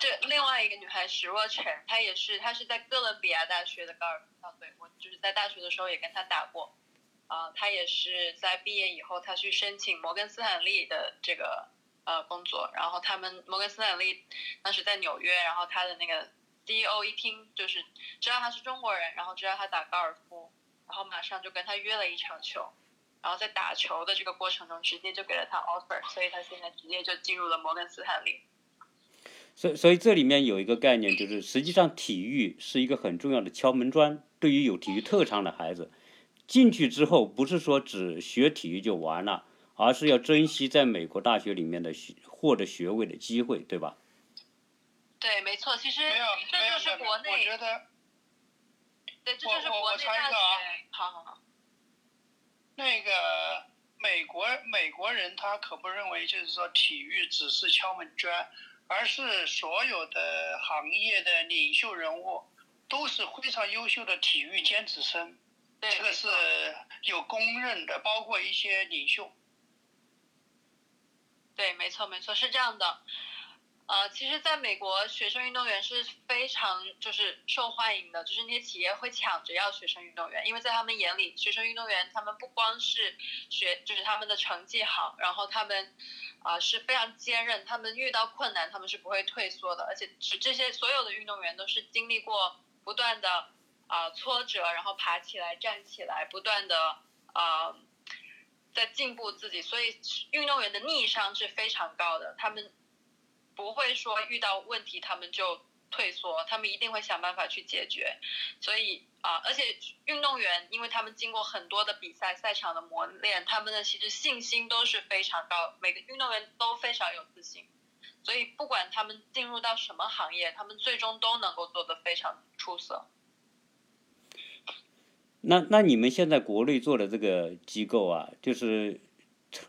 这另外一个女孩史若晨，她也是，她是在哥伦比亚大学的高尔夫校队，我就是在大学的时候也跟她打过，啊、她也是在毕业以后，她去申请摩根斯坦利的这个呃工作，然后他们摩根斯坦利当时在纽约，然后他的那个 CEO 一听就是知道他是中国人，然后知道他打高尔夫，然后马上就跟他约了一场球，然后在打球的这个过程中，直接就给了他 offer，所以他现在直接就进入了摩根斯坦利。所以所以这里面有一个概念，就是实际上体育是一个很重要的敲门砖。对于有体育特长的孩子，进去之后不是说只学体育就完了，而是要珍惜在美国大学里面的学获得学位的机会，对吧？对，没错，其实没有这没有就是国没有，我觉得对，这就是国内大学啊。好好好，那个美国美国人他可不认为就是说体育只是敲门砖，而是所有的行业的领袖人物都是非常优秀的体育尖子生，这个是有公认的，包括一些领袖。对，没错，没错，是这样的。呃，其实，在美国，学生运动员是非常就是受欢迎的，就是那些企业会抢着要学生运动员，因为在他们眼里，学生运动员他们不光是学，就是他们的成绩好，然后他们啊、是非常坚韧，他们遇到困难他们是不会退缩的，而且是这些所有的运动员都是经历过不断的啊、挫折，然后爬起来站起来，不断的啊。在进步自己，所以运动员的逆商是非常高的，他们不会说遇到问题他们就退缩，他们一定会想办法去解决。所以啊、而且运动员因为他们经过很多的比赛赛场的磨练，他们的其实信心都是非常高，每个运动员都非常有自信。所以不管他们进入到什么行业，他们最终都能够做得非常出色。那那你们现在国内做的这个机构啊，就是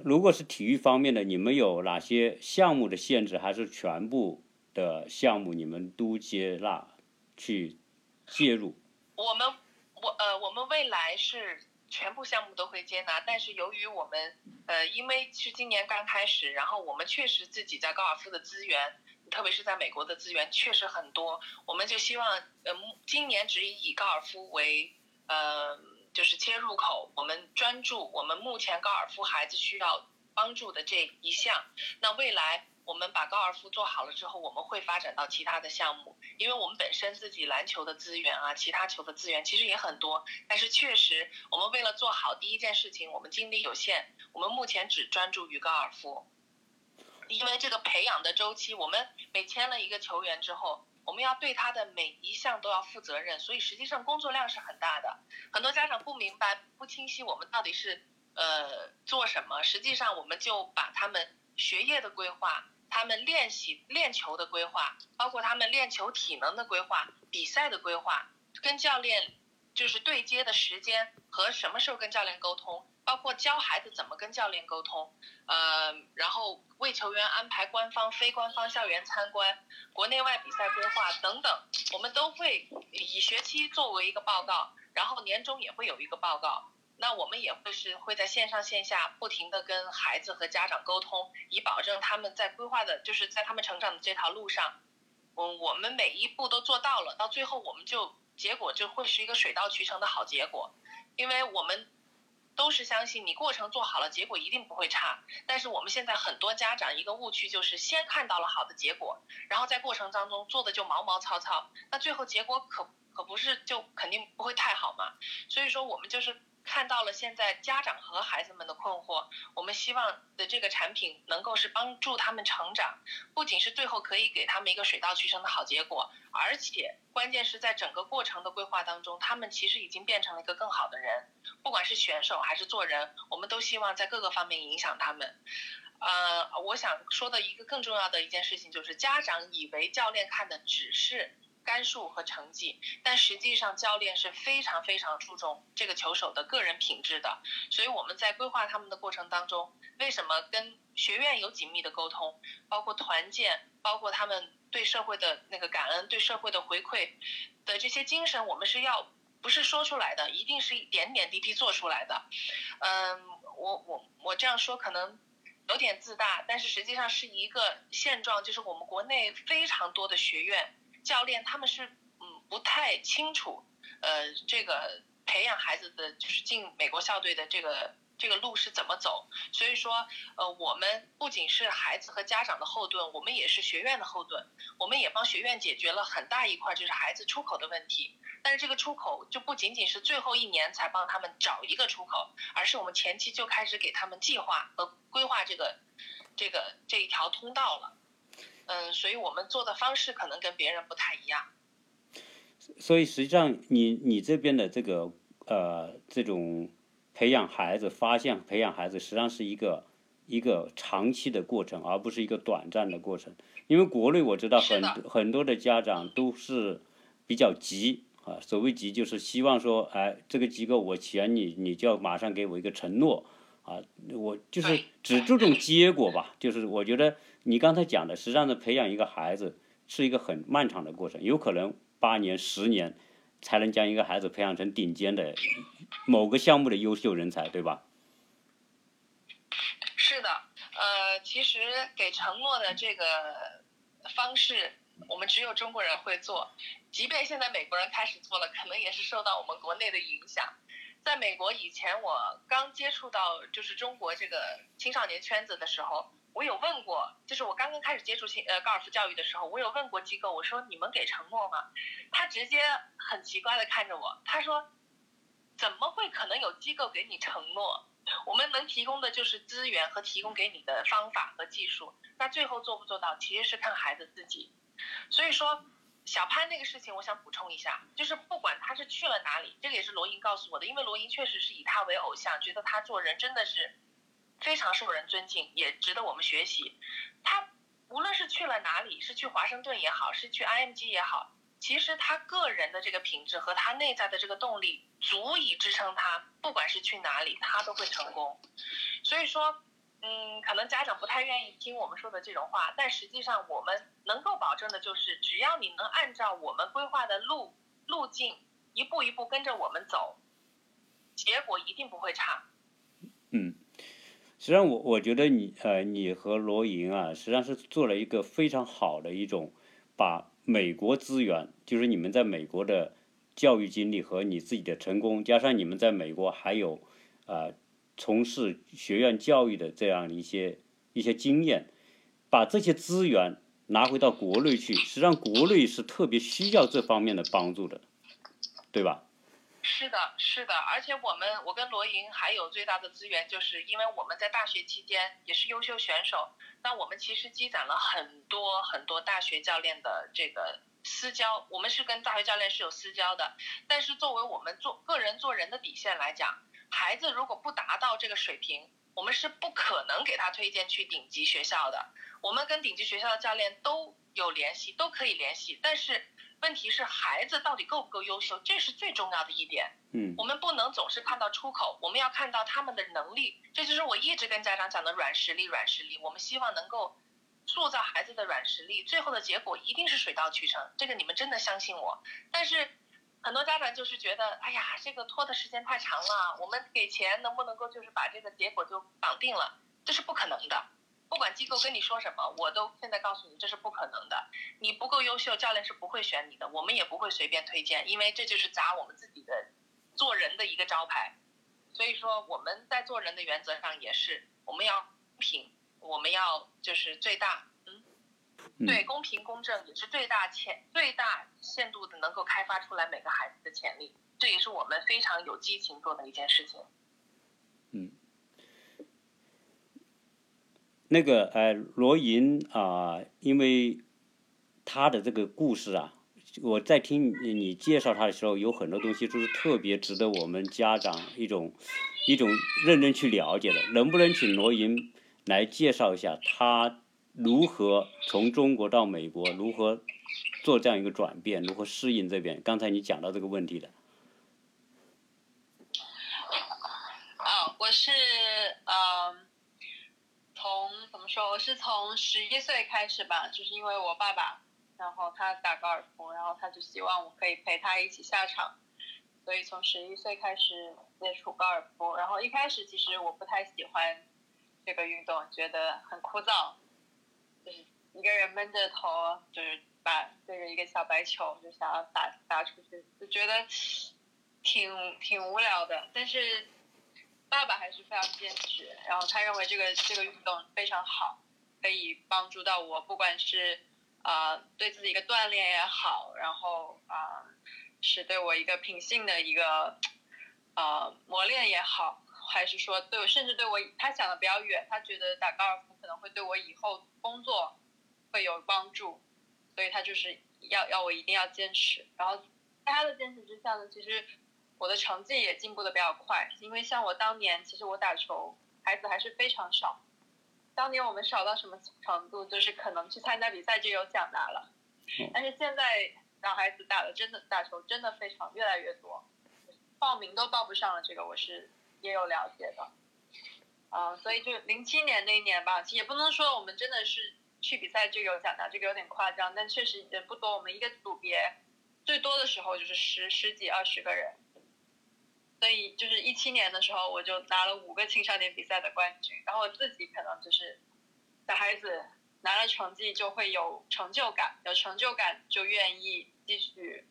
如果是体育方面的，你们有哪些项目的限制，还是全部的项目你们都接纳去介入？我们我呃，我们未来是全部项目都会接纳，但是由于我们呃，因为是今年刚开始，然后我们确实自己在高尔夫的资源，特别是在美国的资源确实很多，我们就希望呃，今年只以高尔夫为呃，就是切入口，我们专注我们目前高尔夫孩子需要帮助的这一项。那未来我们把高尔夫做好了之后，我们会发展到其他的项目，因为我们本身自己篮球的资源啊，其他球的资源其实也很多，但是确实我们为了做好第一件事情，我们精力有限，我们目前只专注于高尔夫。因为这个培养的周期，我们每签了一个球员之后，我们要对他的每一项都要负责任，所以实际上工作量是很大的。很多家长不明白、不清晰我们到底是呃做什么，实际上我们就把他们学业的规划、他们练习练球的规划，包括他们练球体能的规划、比赛的规划，跟教练就是对接的时间和什么时候跟教练沟通，包括教孩子怎么跟教练沟通，呃，然后为球员安排官方、非官方校园参观、国内外比赛规划等等，我们都会以学期作为一个报告，然后年终也会有一个报告。那我们也会是会在线上线下不停的跟孩子和家长沟通，以保证他们在规划的，就是在他们成长的这条路上，嗯，我们每一步都做到了，到最后我们就结果就会是一个水到渠成的好结果，因为我们都是相信你过程做好了，结果一定不会差。但是我们现在很多家长一个误区就是先看到了好的结果，然后在过程当中做的就毛毛糙糙，那最后结果可可不是就肯定不会太好嘛。所以说我们就是看到了现在家长和孩子们的困惑，我们希望的这个产品能够是帮助他们成长，不仅是最后可以给他们一个水到渠成的好结果，而且关键是在整个过程的规划当中，他们其实已经变成了一个更好的人，不管是选手还是做人，我们都希望在各个方面影响他们。呃，我想说的一个更重要的一件事情就是，家长以为教练看的只是杆数和成绩，但实际上教练是非常非常注重这个球手的个人品质的。所以我们在规划他们的过程当中，为什么跟学院有紧密的沟通，包括团建，包括他们对社会的那个感恩、对社会的回馈的这些精神，我们是要不是说出来的，一定是一点点滴滴做出来的。嗯，我我我这样说可能有点自大，但是实际上是一个现状，就是我们国内非常多的学院教练他们是嗯不太清楚，呃，这个培养孩子的就是进美国校队的这个。这个路是怎么走？所以说，呃，我们不仅是孩子和家长的后盾，我们也是学院的后盾。我们也帮学院解决了很大一块，就是孩子出口的问题。但是这个出口就不仅仅是最后一年才帮他们找一个出口，而是我们前期就开始给他们计划和规划这个这个这一条通道了。嗯，所以我们做的方式可能跟别人不太一样。所以实际上，你你这边的这个呃这种。培养孩子，发现培养孩子，实际上是一个一个长期的过程，而不是一个短暂的过程。因为国内我知道很很多的家长都是比较急啊，所谓急就是希望说，哎，这个机构我选你，你就要马上给我一个承诺啊，我就是只注重结果吧。就是我觉得你刚才讲的，实际上是培养一个孩子是一个很漫长的过程，有可能八年、十年。才能将一个孩子培养成顶尖的某个项目的优秀人才，对吧？是的，呃，其实给承诺的这个方式，我们只有中国人会做。即便现在美国人开始做了，可能也是受到我们国内的影响。在美国以前，我刚接触到就是中国这个青少年圈子的时候。我有问过，就是我刚刚开始接触新呃高尔夫教育的时候，我有问过机构，我说你们给承诺吗？他直接很奇怪的看着我，他说，怎么会可能有机构给你承诺？我们能提供的就是资源和提供给你的方法和技术，那最后做不做到，其实是看孩子自己。所以说，小潘那个事情，我想补充一下，就是不管他是去了哪里，这个也是罗莹告诉我的，因为罗莹确实是以他为偶像，觉得他做人真的是。非常受人尊敬，也值得我们学习。他无论是去了哪里，是去华盛顿也好，是去 IMG 也好，其实他个人的这个品质和他内在的这个动力，足以支撑他，不管是去哪里，他都会成功。所以说，嗯，可能家长不太愿意听我们说的这种话，但实际上我们能够保证的就是，只要你能按照我们规划的路路径，一步一步跟着我们走，结果一定不会差。嗯。实际上，我我觉得你呃，你和罗莹啊，实际上是做了一个非常好的一种，把美国资源，就是你们在美国的教育经历和你自己的成功，加上你们在美国还有啊从事学院教育的这样一些一些经验，把这些资源拿回到国内去，实际上国内是特别需要这方面的帮助的，对吧？是的，是的，而且我们，我跟罗莹还有最大的资源，就是因为我们在大学期间也是优秀选手，那我们其实积攒了很多很多大学教练的这个私交，我们是跟大学教练是有私交的，但是作为我们做个人做人的底线来讲，孩子如果不达到这个水平，我们是不可能给他推荐去顶级学校的。我们跟顶级学校的教练都有联系，都可以联系，但是。问题是孩子到底够不够优秀，这是最重要的一点。嗯，我们不能总是看到出口，我们要看到他们的能力。这就是我一直跟家长讲的软实力，软实力。我们希望能够塑造孩子的软实力，最后的结果一定是水到渠成。这个你们真的相信我？但是很多家长就是觉得，哎呀，这个拖的时间太长了，我们给钱能不能够就是把这个结果就绑定了？这是不可能的。不管机构跟你说什么，我都现在告诉你，这是不可能的。你不够优秀，教练是不会选你的，我们也不会随便推荐，因为这就是砸我们自己的做人的一个招牌。所以说，我们在做人的原则上也是，我们要公平，我们要就是最大，对，公平公正也是最大潜最大限度的能够开发出来每个孩子的潜力，这也是我们非常有激情做的一件事情。嗯。那个呃，罗莹啊，因为他的这个故事啊，我在听你介绍他的时候，有很多东西就是特别值得我们家长一种一种认真去了解的。能不能请罗莹来介绍一下他如何从中国到美国，如何做这样一个转变，如何适应这边？刚才你讲到这个问题的。啊，我是呃。从怎么说？我是从十一岁开始吧，就是因为我爸爸，然后他打高尔夫，然后他就希望我可以陪他一起下场。所以从十一岁开始接触高尔夫，然后一开始其实我不太喜欢这个运动，觉得很枯燥，就是一个人闷着头，就是把对着一个小白球就想要打打出去，就觉得挺挺无聊的。但是爸爸还是非常坚持，然后他认为这个这个运动非常好，可以帮助到我，不管是啊、对自己一个锻炼也好，然后啊、是对我一个品性的一个呃磨练也好，还是说对我，甚至对我他想的比较远，他觉得打高尔夫可能会对我以后工作会有帮助，所以他就是要要我一定要坚持。然后在他的坚持之下呢，其实我的成绩也进步的比较快，因为像我当年，其实我打球孩子还是非常少。当年我们少到什么程度，就是可能去参加比赛就有奖拿了，但是现在小孩子打的真的打球真的非常越来越多，报名都报不上了，这个我是也有了解的。啊、所以就零七年那一年吧，也不能说我们真的是去比赛就有奖拿，这个有点夸张，但确实人不多，我们一个组别最多的时候就是十十几二十个人。所以就是一七年的时候，我就拿了五个青少年比赛的冠军，然后我自己可能就是小孩子拿了成绩就会有成就感，有成就感就愿意继续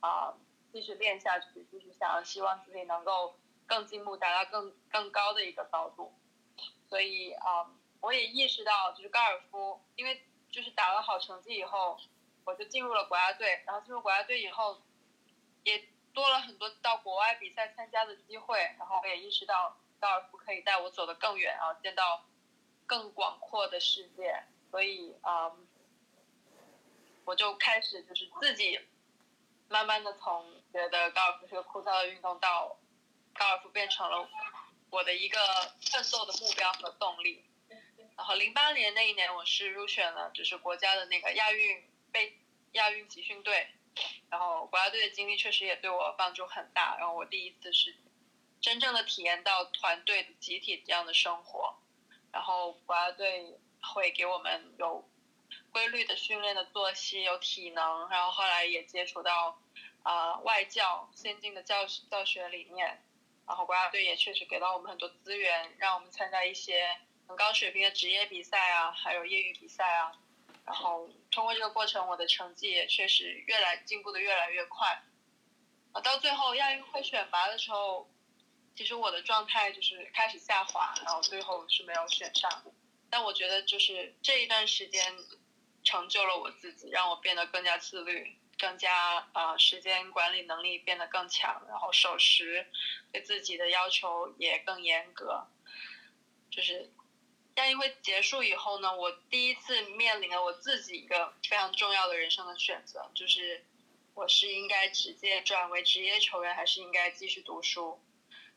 啊、继续练下去，继续想希望自己能够更进步，达到更更高的一个高度。所以啊、我也意识到，就是高尔夫，因为就是打了好成绩以后，我就进入了国家队，然后进入国家队以后，也多了很多到国外比赛参加的机会，然后我也意识到高尔夫可以带我走得更远，然后见到更广阔的世界，所以啊、我就开始就是自己慢慢的从觉得高尔夫是个枯燥的运动，到高尔夫变成了我的一个奋斗的目标和动力。然后零八年那一年，我是入选了就是国家的那个亚运被亚运集训队，然后国家队的经历确实也对我帮助很大。然后我第一次是真正的体验到团队集体这样的生活，然后国家队会给我们有规律的训练的作息，有体能，然后后来也接触到啊、外教先进的教教学理念，然后国家队也确实给到我们很多资源，让我们参加一些很高水平的职业比赛啊，还有业余比赛啊。然后通过这个过程，我的成绩也确实越来进步的越来越快。啊，到最后亚运会选拔的时候，其实我的状态就是开始下滑，然后最后是没有选上。但我觉得就是这一段时间成就了我自己，让我变得更加自律，更加、呃时间管理能力变得更强，然后守时，对自己的要求也更严格。就是亚运会结束以后呢，我第一次面临了我自己一个非常重要的人生的选择，就是我是应该直接转为职业球员，还是应该继续读书？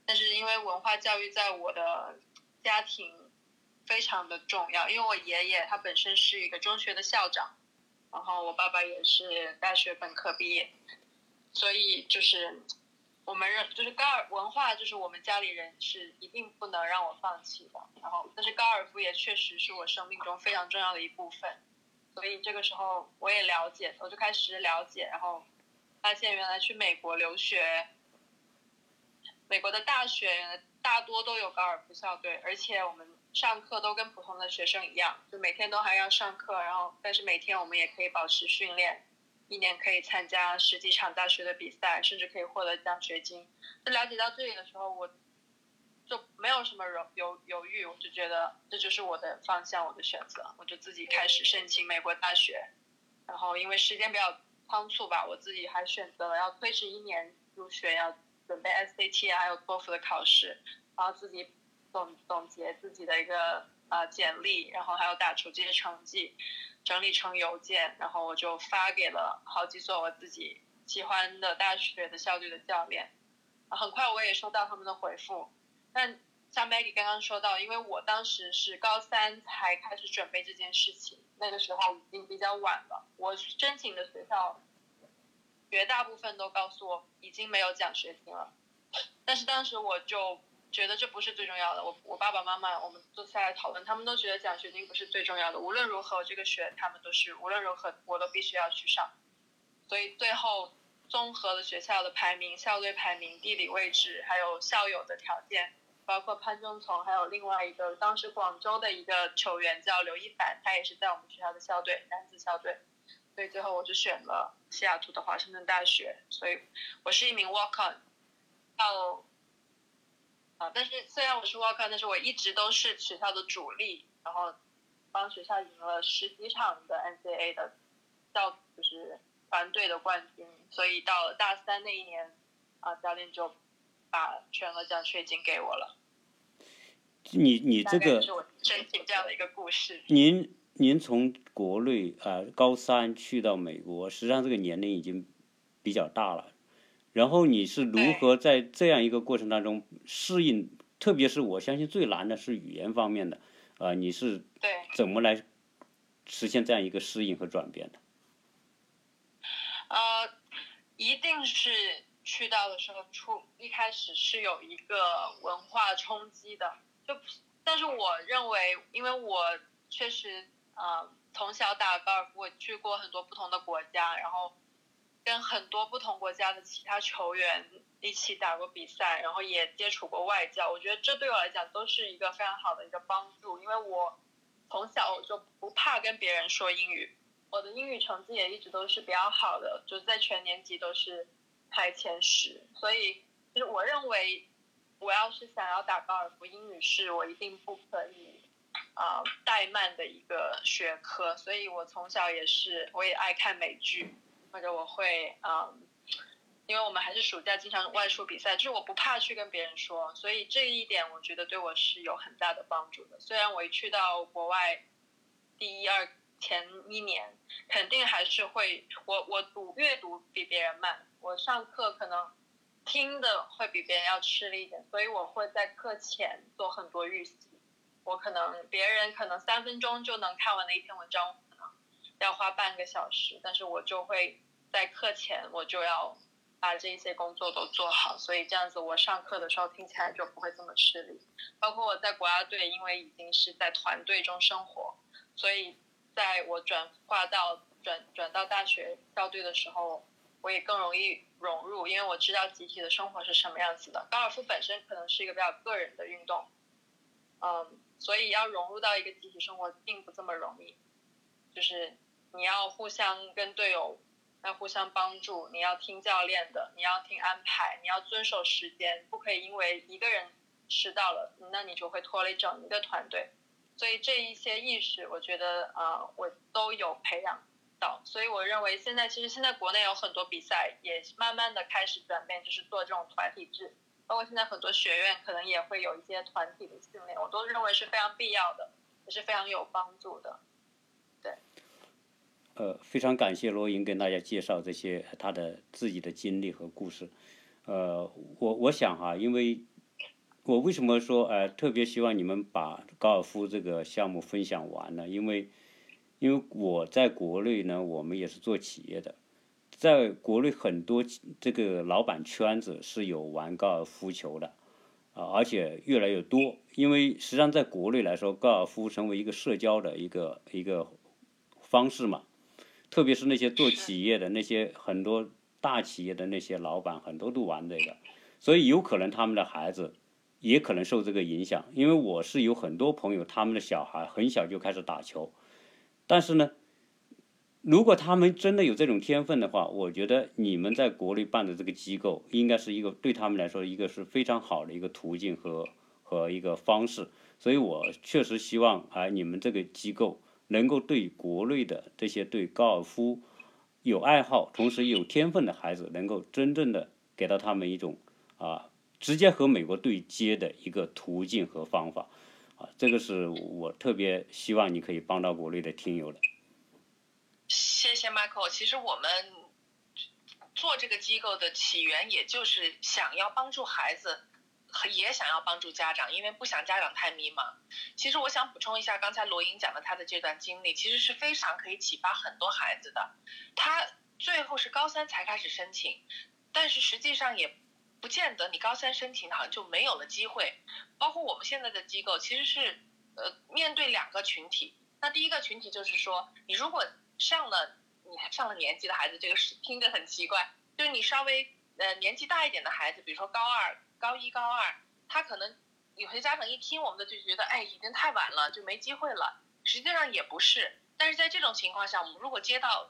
但是因为文化教育在我的家庭非常的重要，因为我爷爷他本身是一个中学的校长，然后我爸爸也是大学本科毕业，所以就是我们认就是高尔文化，就是我们家里人是一定不能让我放弃的。然后，但是高尔夫也确实是我生命中非常重要的一部分，所以这个时候我也了解，我就开始了解，然后发现原来去美国留学，美国的大学大多都有高尔夫校队，而且我们上课都跟普通的学生一样，就每天都还要上课，然后但是每天我们也可以保持训练。一年可以参加十几场大学的比赛，甚至可以获得奖学金。就了解到这里的时候，我就没有什么犹犹犹豫，我就觉得这就是我的方向，我的选择，我就自己开始申请美国大学。然后因为时间比较仓促吧，我自己还选择了要推迟一年入学，要准备 SAT，还有托福的考试，然后自己总总结自己的一个呃简历，然后还有打出这些成绩。整理成邮件，然后我就发给了好几所我自己喜欢的大学的校队的教练。很快我也收到他们的回复，但像 Maggie 刚刚说到，因为我当时是高三才开始准备这件事情，那个时候已经比较晚了。我申请的学校绝大部分都告诉我已经没有奖学金了，但是当时我就觉得这不是最重要的。我我爸爸妈妈我们坐下来讨论，他们都觉得奖学金不是最重要的。无论如何，这个学他们都是无论如何我都必须要去上。所以最后综合了学校的排名、校队排名、地理位置，还有校友的条件，包括潘中从，还有另外一个当时广州的一个球员叫刘一凡，他也是在我们学校的校队男子校队，所以最后我就选了西雅图的华盛顿大学，所以我是一名 walk on，到啊，但是虽然我是 walk on，但是我一直都是学校的主力，然后帮学校赢了十几场的 NCAA 的校就是团队的冠军，所以到了大三那一年，啊，教练就把全额奖学金给我了。你你这个是我申请这样的一个故事。您您从国内啊、高三去到美国，实际上这个年龄已经比较大了。然后你是如何在这样一个过程当中适应？特别是我相信最难的是语言方面的，啊、你是对，怎么来实现这样一个适应和转变的？呃，一定是去到的时候初一开始是有一个文化冲击的，就但是我认为，因为我确实呃从小打高尔夫，我去过很多不同的国家，然后跟很多不同国家的其他球员一起打过比赛，然后也接触过外教，我觉得这对我来讲都是一个非常好的一个帮助，因为我从小就不怕跟别人说英语，我的英语成绩也一直都是比较好的，就是在全年级都是排前十，所以就是我认为，我要是想要打高尔夫，英语是我一定不可以啊、怠慢的一个学科，所以我从小也是，我也爱看美剧，或者我会嗯。因为我们还是暑假经常外出比赛，就是我不怕去跟别人说，所以这一点我觉得对我是有很大的帮助的。虽然我一去到国外，第一二前一年肯定还是会，我我读阅读比别人慢，我上课可能听的会比别人要吃力一点，所以我会在课前做很多预习。我可能别人可能三分钟就能看完的一篇文章，要花半个小时，但是我就会在课前我就要把这些工作都做好，所以这样子我上课的时候听起来就不会这么吃力。包括我在国家队，因为已经是在团队中生活，所以在我转化到转转到大学校队的时候，我也更容易融入，因为我知道集体的生活是什么样子的。高尔夫本身可能是一个比较个人的运动，嗯，所以要融入到一个集体生活并不这么容易，就是你要互相跟队友要互相帮助，你要听教练的，你要听安排，你要遵守时间，不可以因为一个人迟到了，那你就会拖累整一个团队。所以这一些意识，我觉得呃，我都有培养到。所以我认为现在其实现在国内有很多比赛也慢慢的开始转变，就是做这种团体制，包括现在很多学院可能也会有一些团体的训练，我都认为是非常必要的，也是非常有帮助的。呃，非常感谢罗莹跟大家介绍这些他的自己的经历和故事。呃，我我想哈，因为我为什么说呃特别希望你们把高尔夫这个项目分享完呢？因为因为我在国内呢，我们也是做企业的，在国内很多这个老板圈子是有玩高尔夫球的啊，而且越来越多。因为实际上在国内来说，高尔夫成为一个社交的一个一个方式嘛。特别是那些做企业的那些很多大企业的那些老板，很多都玩这个，所以有可能他们的孩子也可能受这个影响。因为我是有很多朋友，他们的小孩很小就开始打球，但是呢，如果他们真的有这种天分的话，我觉得你们在国内办的这个机构，应该是一个对他们来说一个是非常好的一个途径和和一个方式。所以我确实希望啊，你们这个机构。能够对国内的这些对高尔夫有爱好，同时有天分的孩子，能够真正的给到他们一种啊，直接和美国对接的一个途径和方法，啊，这个是我特别希望你可以帮到国内的听友的。谢谢 Michael。其实我们做这个机构的起源，也就是想要帮助孩子。也想要帮助家长，因为不想家长太迷茫。其实我想补充一下，刚才罗莹讲的她的这段经历，其实是非常可以启发很多孩子的。她最后是高三才开始申请，但是实际上也不见得你高三申请好像就没有了机会。包括我们现在的机构，其实是呃面对两个群体。那第一个群体就是说，你如果上了你上了年纪的孩子，这个是听着很奇怪。就是你稍微呃年纪大一点的孩子，比如说高二、高一、高二，他可能有些家长一听我们的就觉得，哎，已经太晚了，就没机会了。实际上也不是，但是在这种情况下，我们如果接到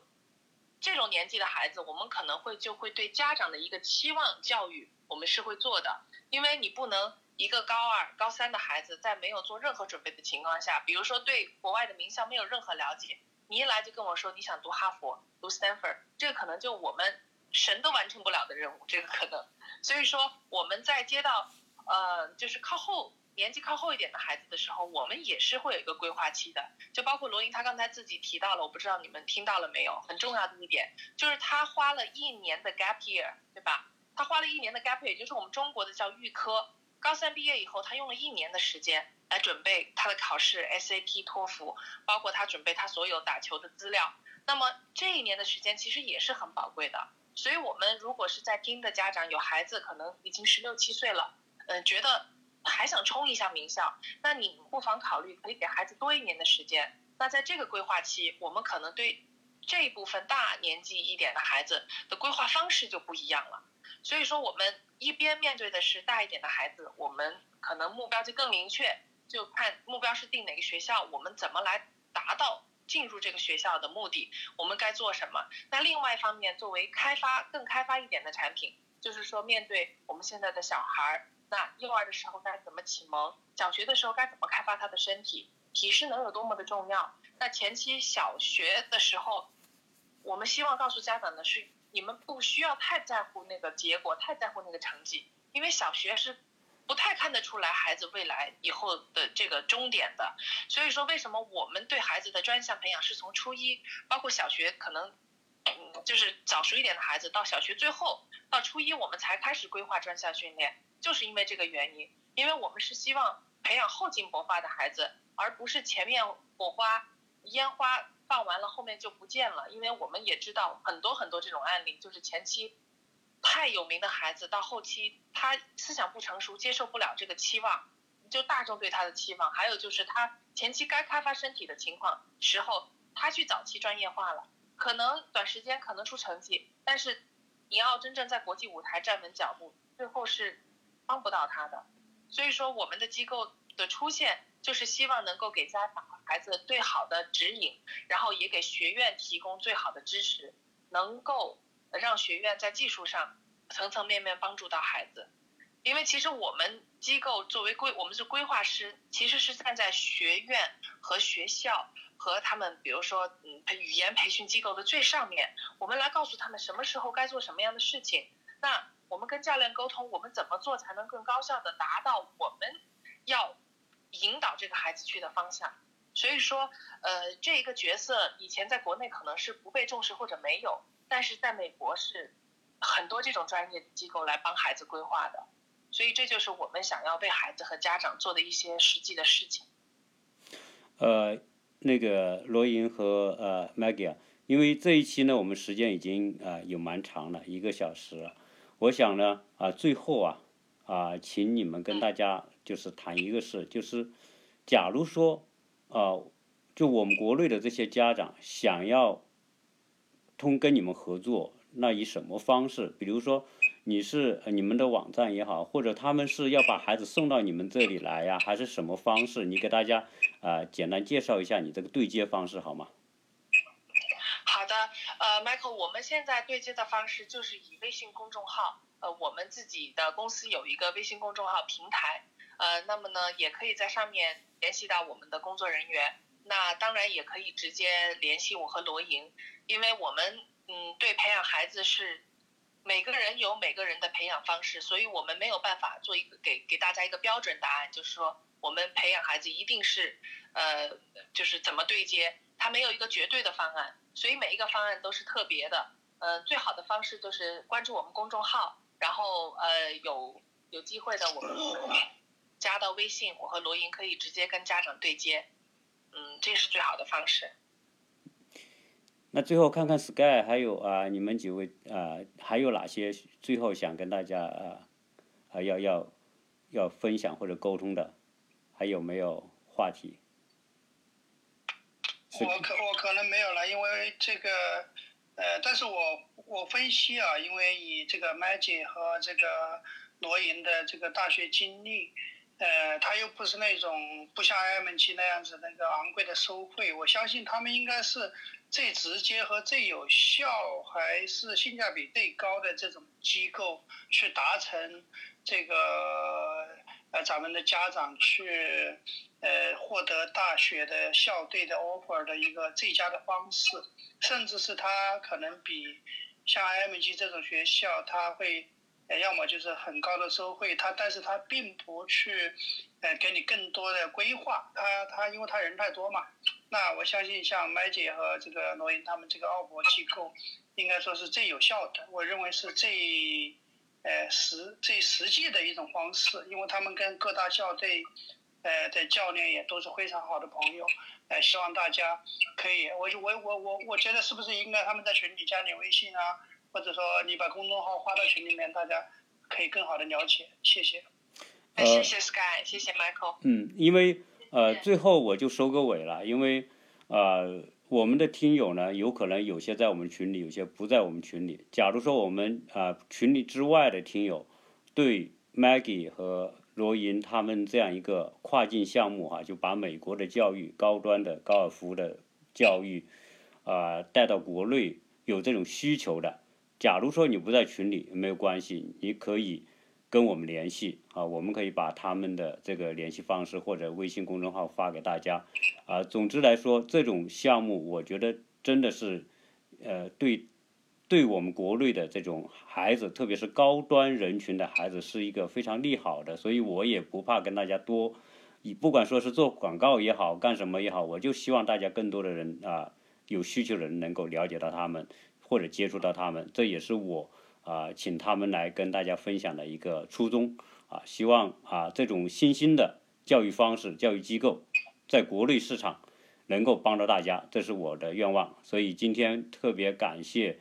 这种年纪的孩子，我们可能会就会对家长的一个期望教育，我们是会做的，因为你不能一个高二、高三的孩子在没有做任何准备的情况下，比如说对国外的名校没有任何了解，你一来就跟我说你想读哈佛、读 Stanford，这个可能就我们神都完成不了的任务，这个可能。所以说我们在接到呃就是靠后年纪靠后一点的孩子的时候，我们也是会有一个规划期的，就包括罗莹她刚才自己提到了，我不知道你们听到了没有，很重要的一点就是她花了一年的 gap year，对吧？她花了一年的 gap year，也就是我们中国的叫预科。高三毕业以后，他用了一年的时间来准备他的考试，SAT、托福，包括他准备他所有打球的资料。那么这一年的时间其实也是很宝贵的。所以，我们如果是在听的家长有孩子，可能已经十六七岁了，嗯，觉得还想冲一下名校，那你不妨考虑可以给孩子多一年的时间。那在这个规划期，我们可能对这一部分大年纪一点的孩子的规划方式就不一样了。所以说，我们一边面对的是大一点的孩子，我们可能目标就更明确，就看目标是定哪个学校，我们怎么来达到。进入这个学校的目的，我们该做什么？那另外一方面，作为开发更开发一点的产品，就是说面对我们现在的小孩儿，那幼儿的时候该怎么启蒙？小学的时候该怎么开发他的身体？体适能有多么的重要？那前期小学的时候，我们希望告诉家长的是，你们不需要太在乎那个结果，太在乎那个成绩，因为小学是。不太看得出来孩子未来以后的这个终点的，所以说为什么我们对孩子的专项培养是从初一，包括小学可能，嗯，就是早熟一点的孩子到小学最后到初一我们才开始规划专项训练，就是因为这个原因，因为我们是希望培养后进勃发的孩子，而不是前面火花烟花放完了后面就不见了，因为我们也知道很多很多这种案例，就是前期。太有名的孩子到后期，他思想不成熟，接受不了这个期望，就大众对他的期望。还有就是他前期该开发身体的情况时候，他去早期专业化了，可能短时间可能出成绩，但是你要真正在国际舞台站稳脚步，最后是帮不到他的。所以说，我们的机构的出现，就是希望能够给家长和孩子最好的指引，然后也给学院提供最好的支持，能够。让学院在技术上层层面面帮助到孩子，因为其实我们机构作为规，我们是规划师，其实是站在学院和学校和他们，比如说嗯语言培训机构的最上面，我们来告诉他们什么时候该做什么样的事情。那我们跟教练沟通，我们怎么做才能更高效的达到我们要引导这个孩子去的方向？所以说，呃，这一个角色以前在国内可能是不被重视或者没有。但是在美国是很多这种专业机构来帮孩子规划的，所以这就是我们想要为孩子和家长做的一些实际的事情。呃，那个罗莹和呃 Maggie，因为这一期呢，我们时间已经啊有蛮长了，一个小时了。我想呢啊，最后啊啊，请你们跟大家就是谈一个事，就是假如说啊，就我们国内的这些家长想要。通跟你们合作，那以什么方式？比如说，你是你们的网站也好，或者他们是要把孩子送到你们这里来呀，还是什么方式？你给大家啊简单介绍一下你这个对接方式好吗？好的，呃，Michael，我们现在对接的方式就是以微信公众号，呃，我们自己的公司有一个微信公众号平台，呃，那么呢，也可以在上面联系到我们的工作人员。那当然也可以直接联系我和罗莹。因为我们嗯对培养孩子是每个人有每个人的培养方式，所以我们没有办法做一个给给大家一个标准答案，就是说我们培养孩子一定是呃就是怎么对接，它没有一个绝对的方案，所以每一个方案都是特别的。呃，最好的方式就是关注我们公众号，然后呃有有机会的我们加到微信，我和罗莹可以直接跟家长对接，嗯，这是最好的方式。那最后看看 Sky 还有啊，你们几位啊，还有哪些最后想跟大家啊啊要要要分享或者沟通的，还有没有话题？我可我可能没有了，因为这个呃，但是我我分析啊，因为以这个 Maggie 和这个罗莹的这个大学经历，呃，他又不是那种不像 IMG 那样子那个昂贵的收费，我相信他们应该是最直接和最有效，还是性价比最高的这种机构去达成这个呃咱们的家长去呃获得大学的校队的 offer 的一个最佳的方式，甚至是他可能比像 mg 这种学校，他会。呃，要么就是很高的收费，他但是他并不去，呃，给你更多的规划，他他因为他人太多嘛，那我相信像麦姐和这个罗英他们这个奥博机构，应该说是最有效的，我认为是最，呃实最实际的一种方式，因为他们跟各大校队，呃的教练也都是非常好的朋友，呃，希望大家可以，我就我我我我觉得是不是应该他们在群里加点微信啊？或者说你把公众号发到群里面，大家可以更好的了解。谢谢。呃谢谢 Sky，谢谢 Michael。嗯，因为呃，最后我就收个尾了，因为呃，我们的听友呢，有可能有些在我们群里，有些不在我们群里。假如说我们啊群里之外的听友对 Maggie 和罗莹他们这样一个跨境项目哈，就把美国的教育、高端的高尔夫的教育啊带到国内，有这种需求的。假如说你不在群里没有关系，你可以跟我们联系啊，我们可以把他们的这个联系方式或者微信公众号发给大家啊。总之来说，这种项目我觉得真的是呃对对我们国内的这种孩子，特别是高端人群的孩子是一个非常利好的，所以我也不怕跟大家多，你不管说是做广告也好，干什么也好，我就希望大家更多的人啊有需求的人能够了解到他们。或者接触到他们，这也是我啊请他们来跟大家分享的一个初衷啊，希望啊这种新兴的教育方式、教育机构在国内市场能够帮到大家，这是我的愿望。所以今天特别感谢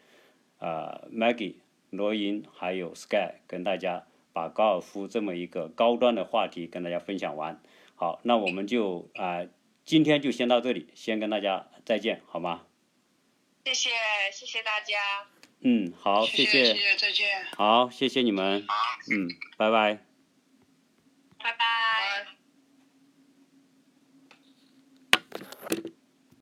啊 Maggie、罗莹还有 Sky 跟大家把高尔夫这么一个高端的话题跟大家分享完。好，那我们就啊今天就先到这里，先跟大家再见，好吗？谢谢，谢谢大家。嗯，好，谢谢，谢谢，再见。好，谢谢你们。嗯，拜拜。拜拜。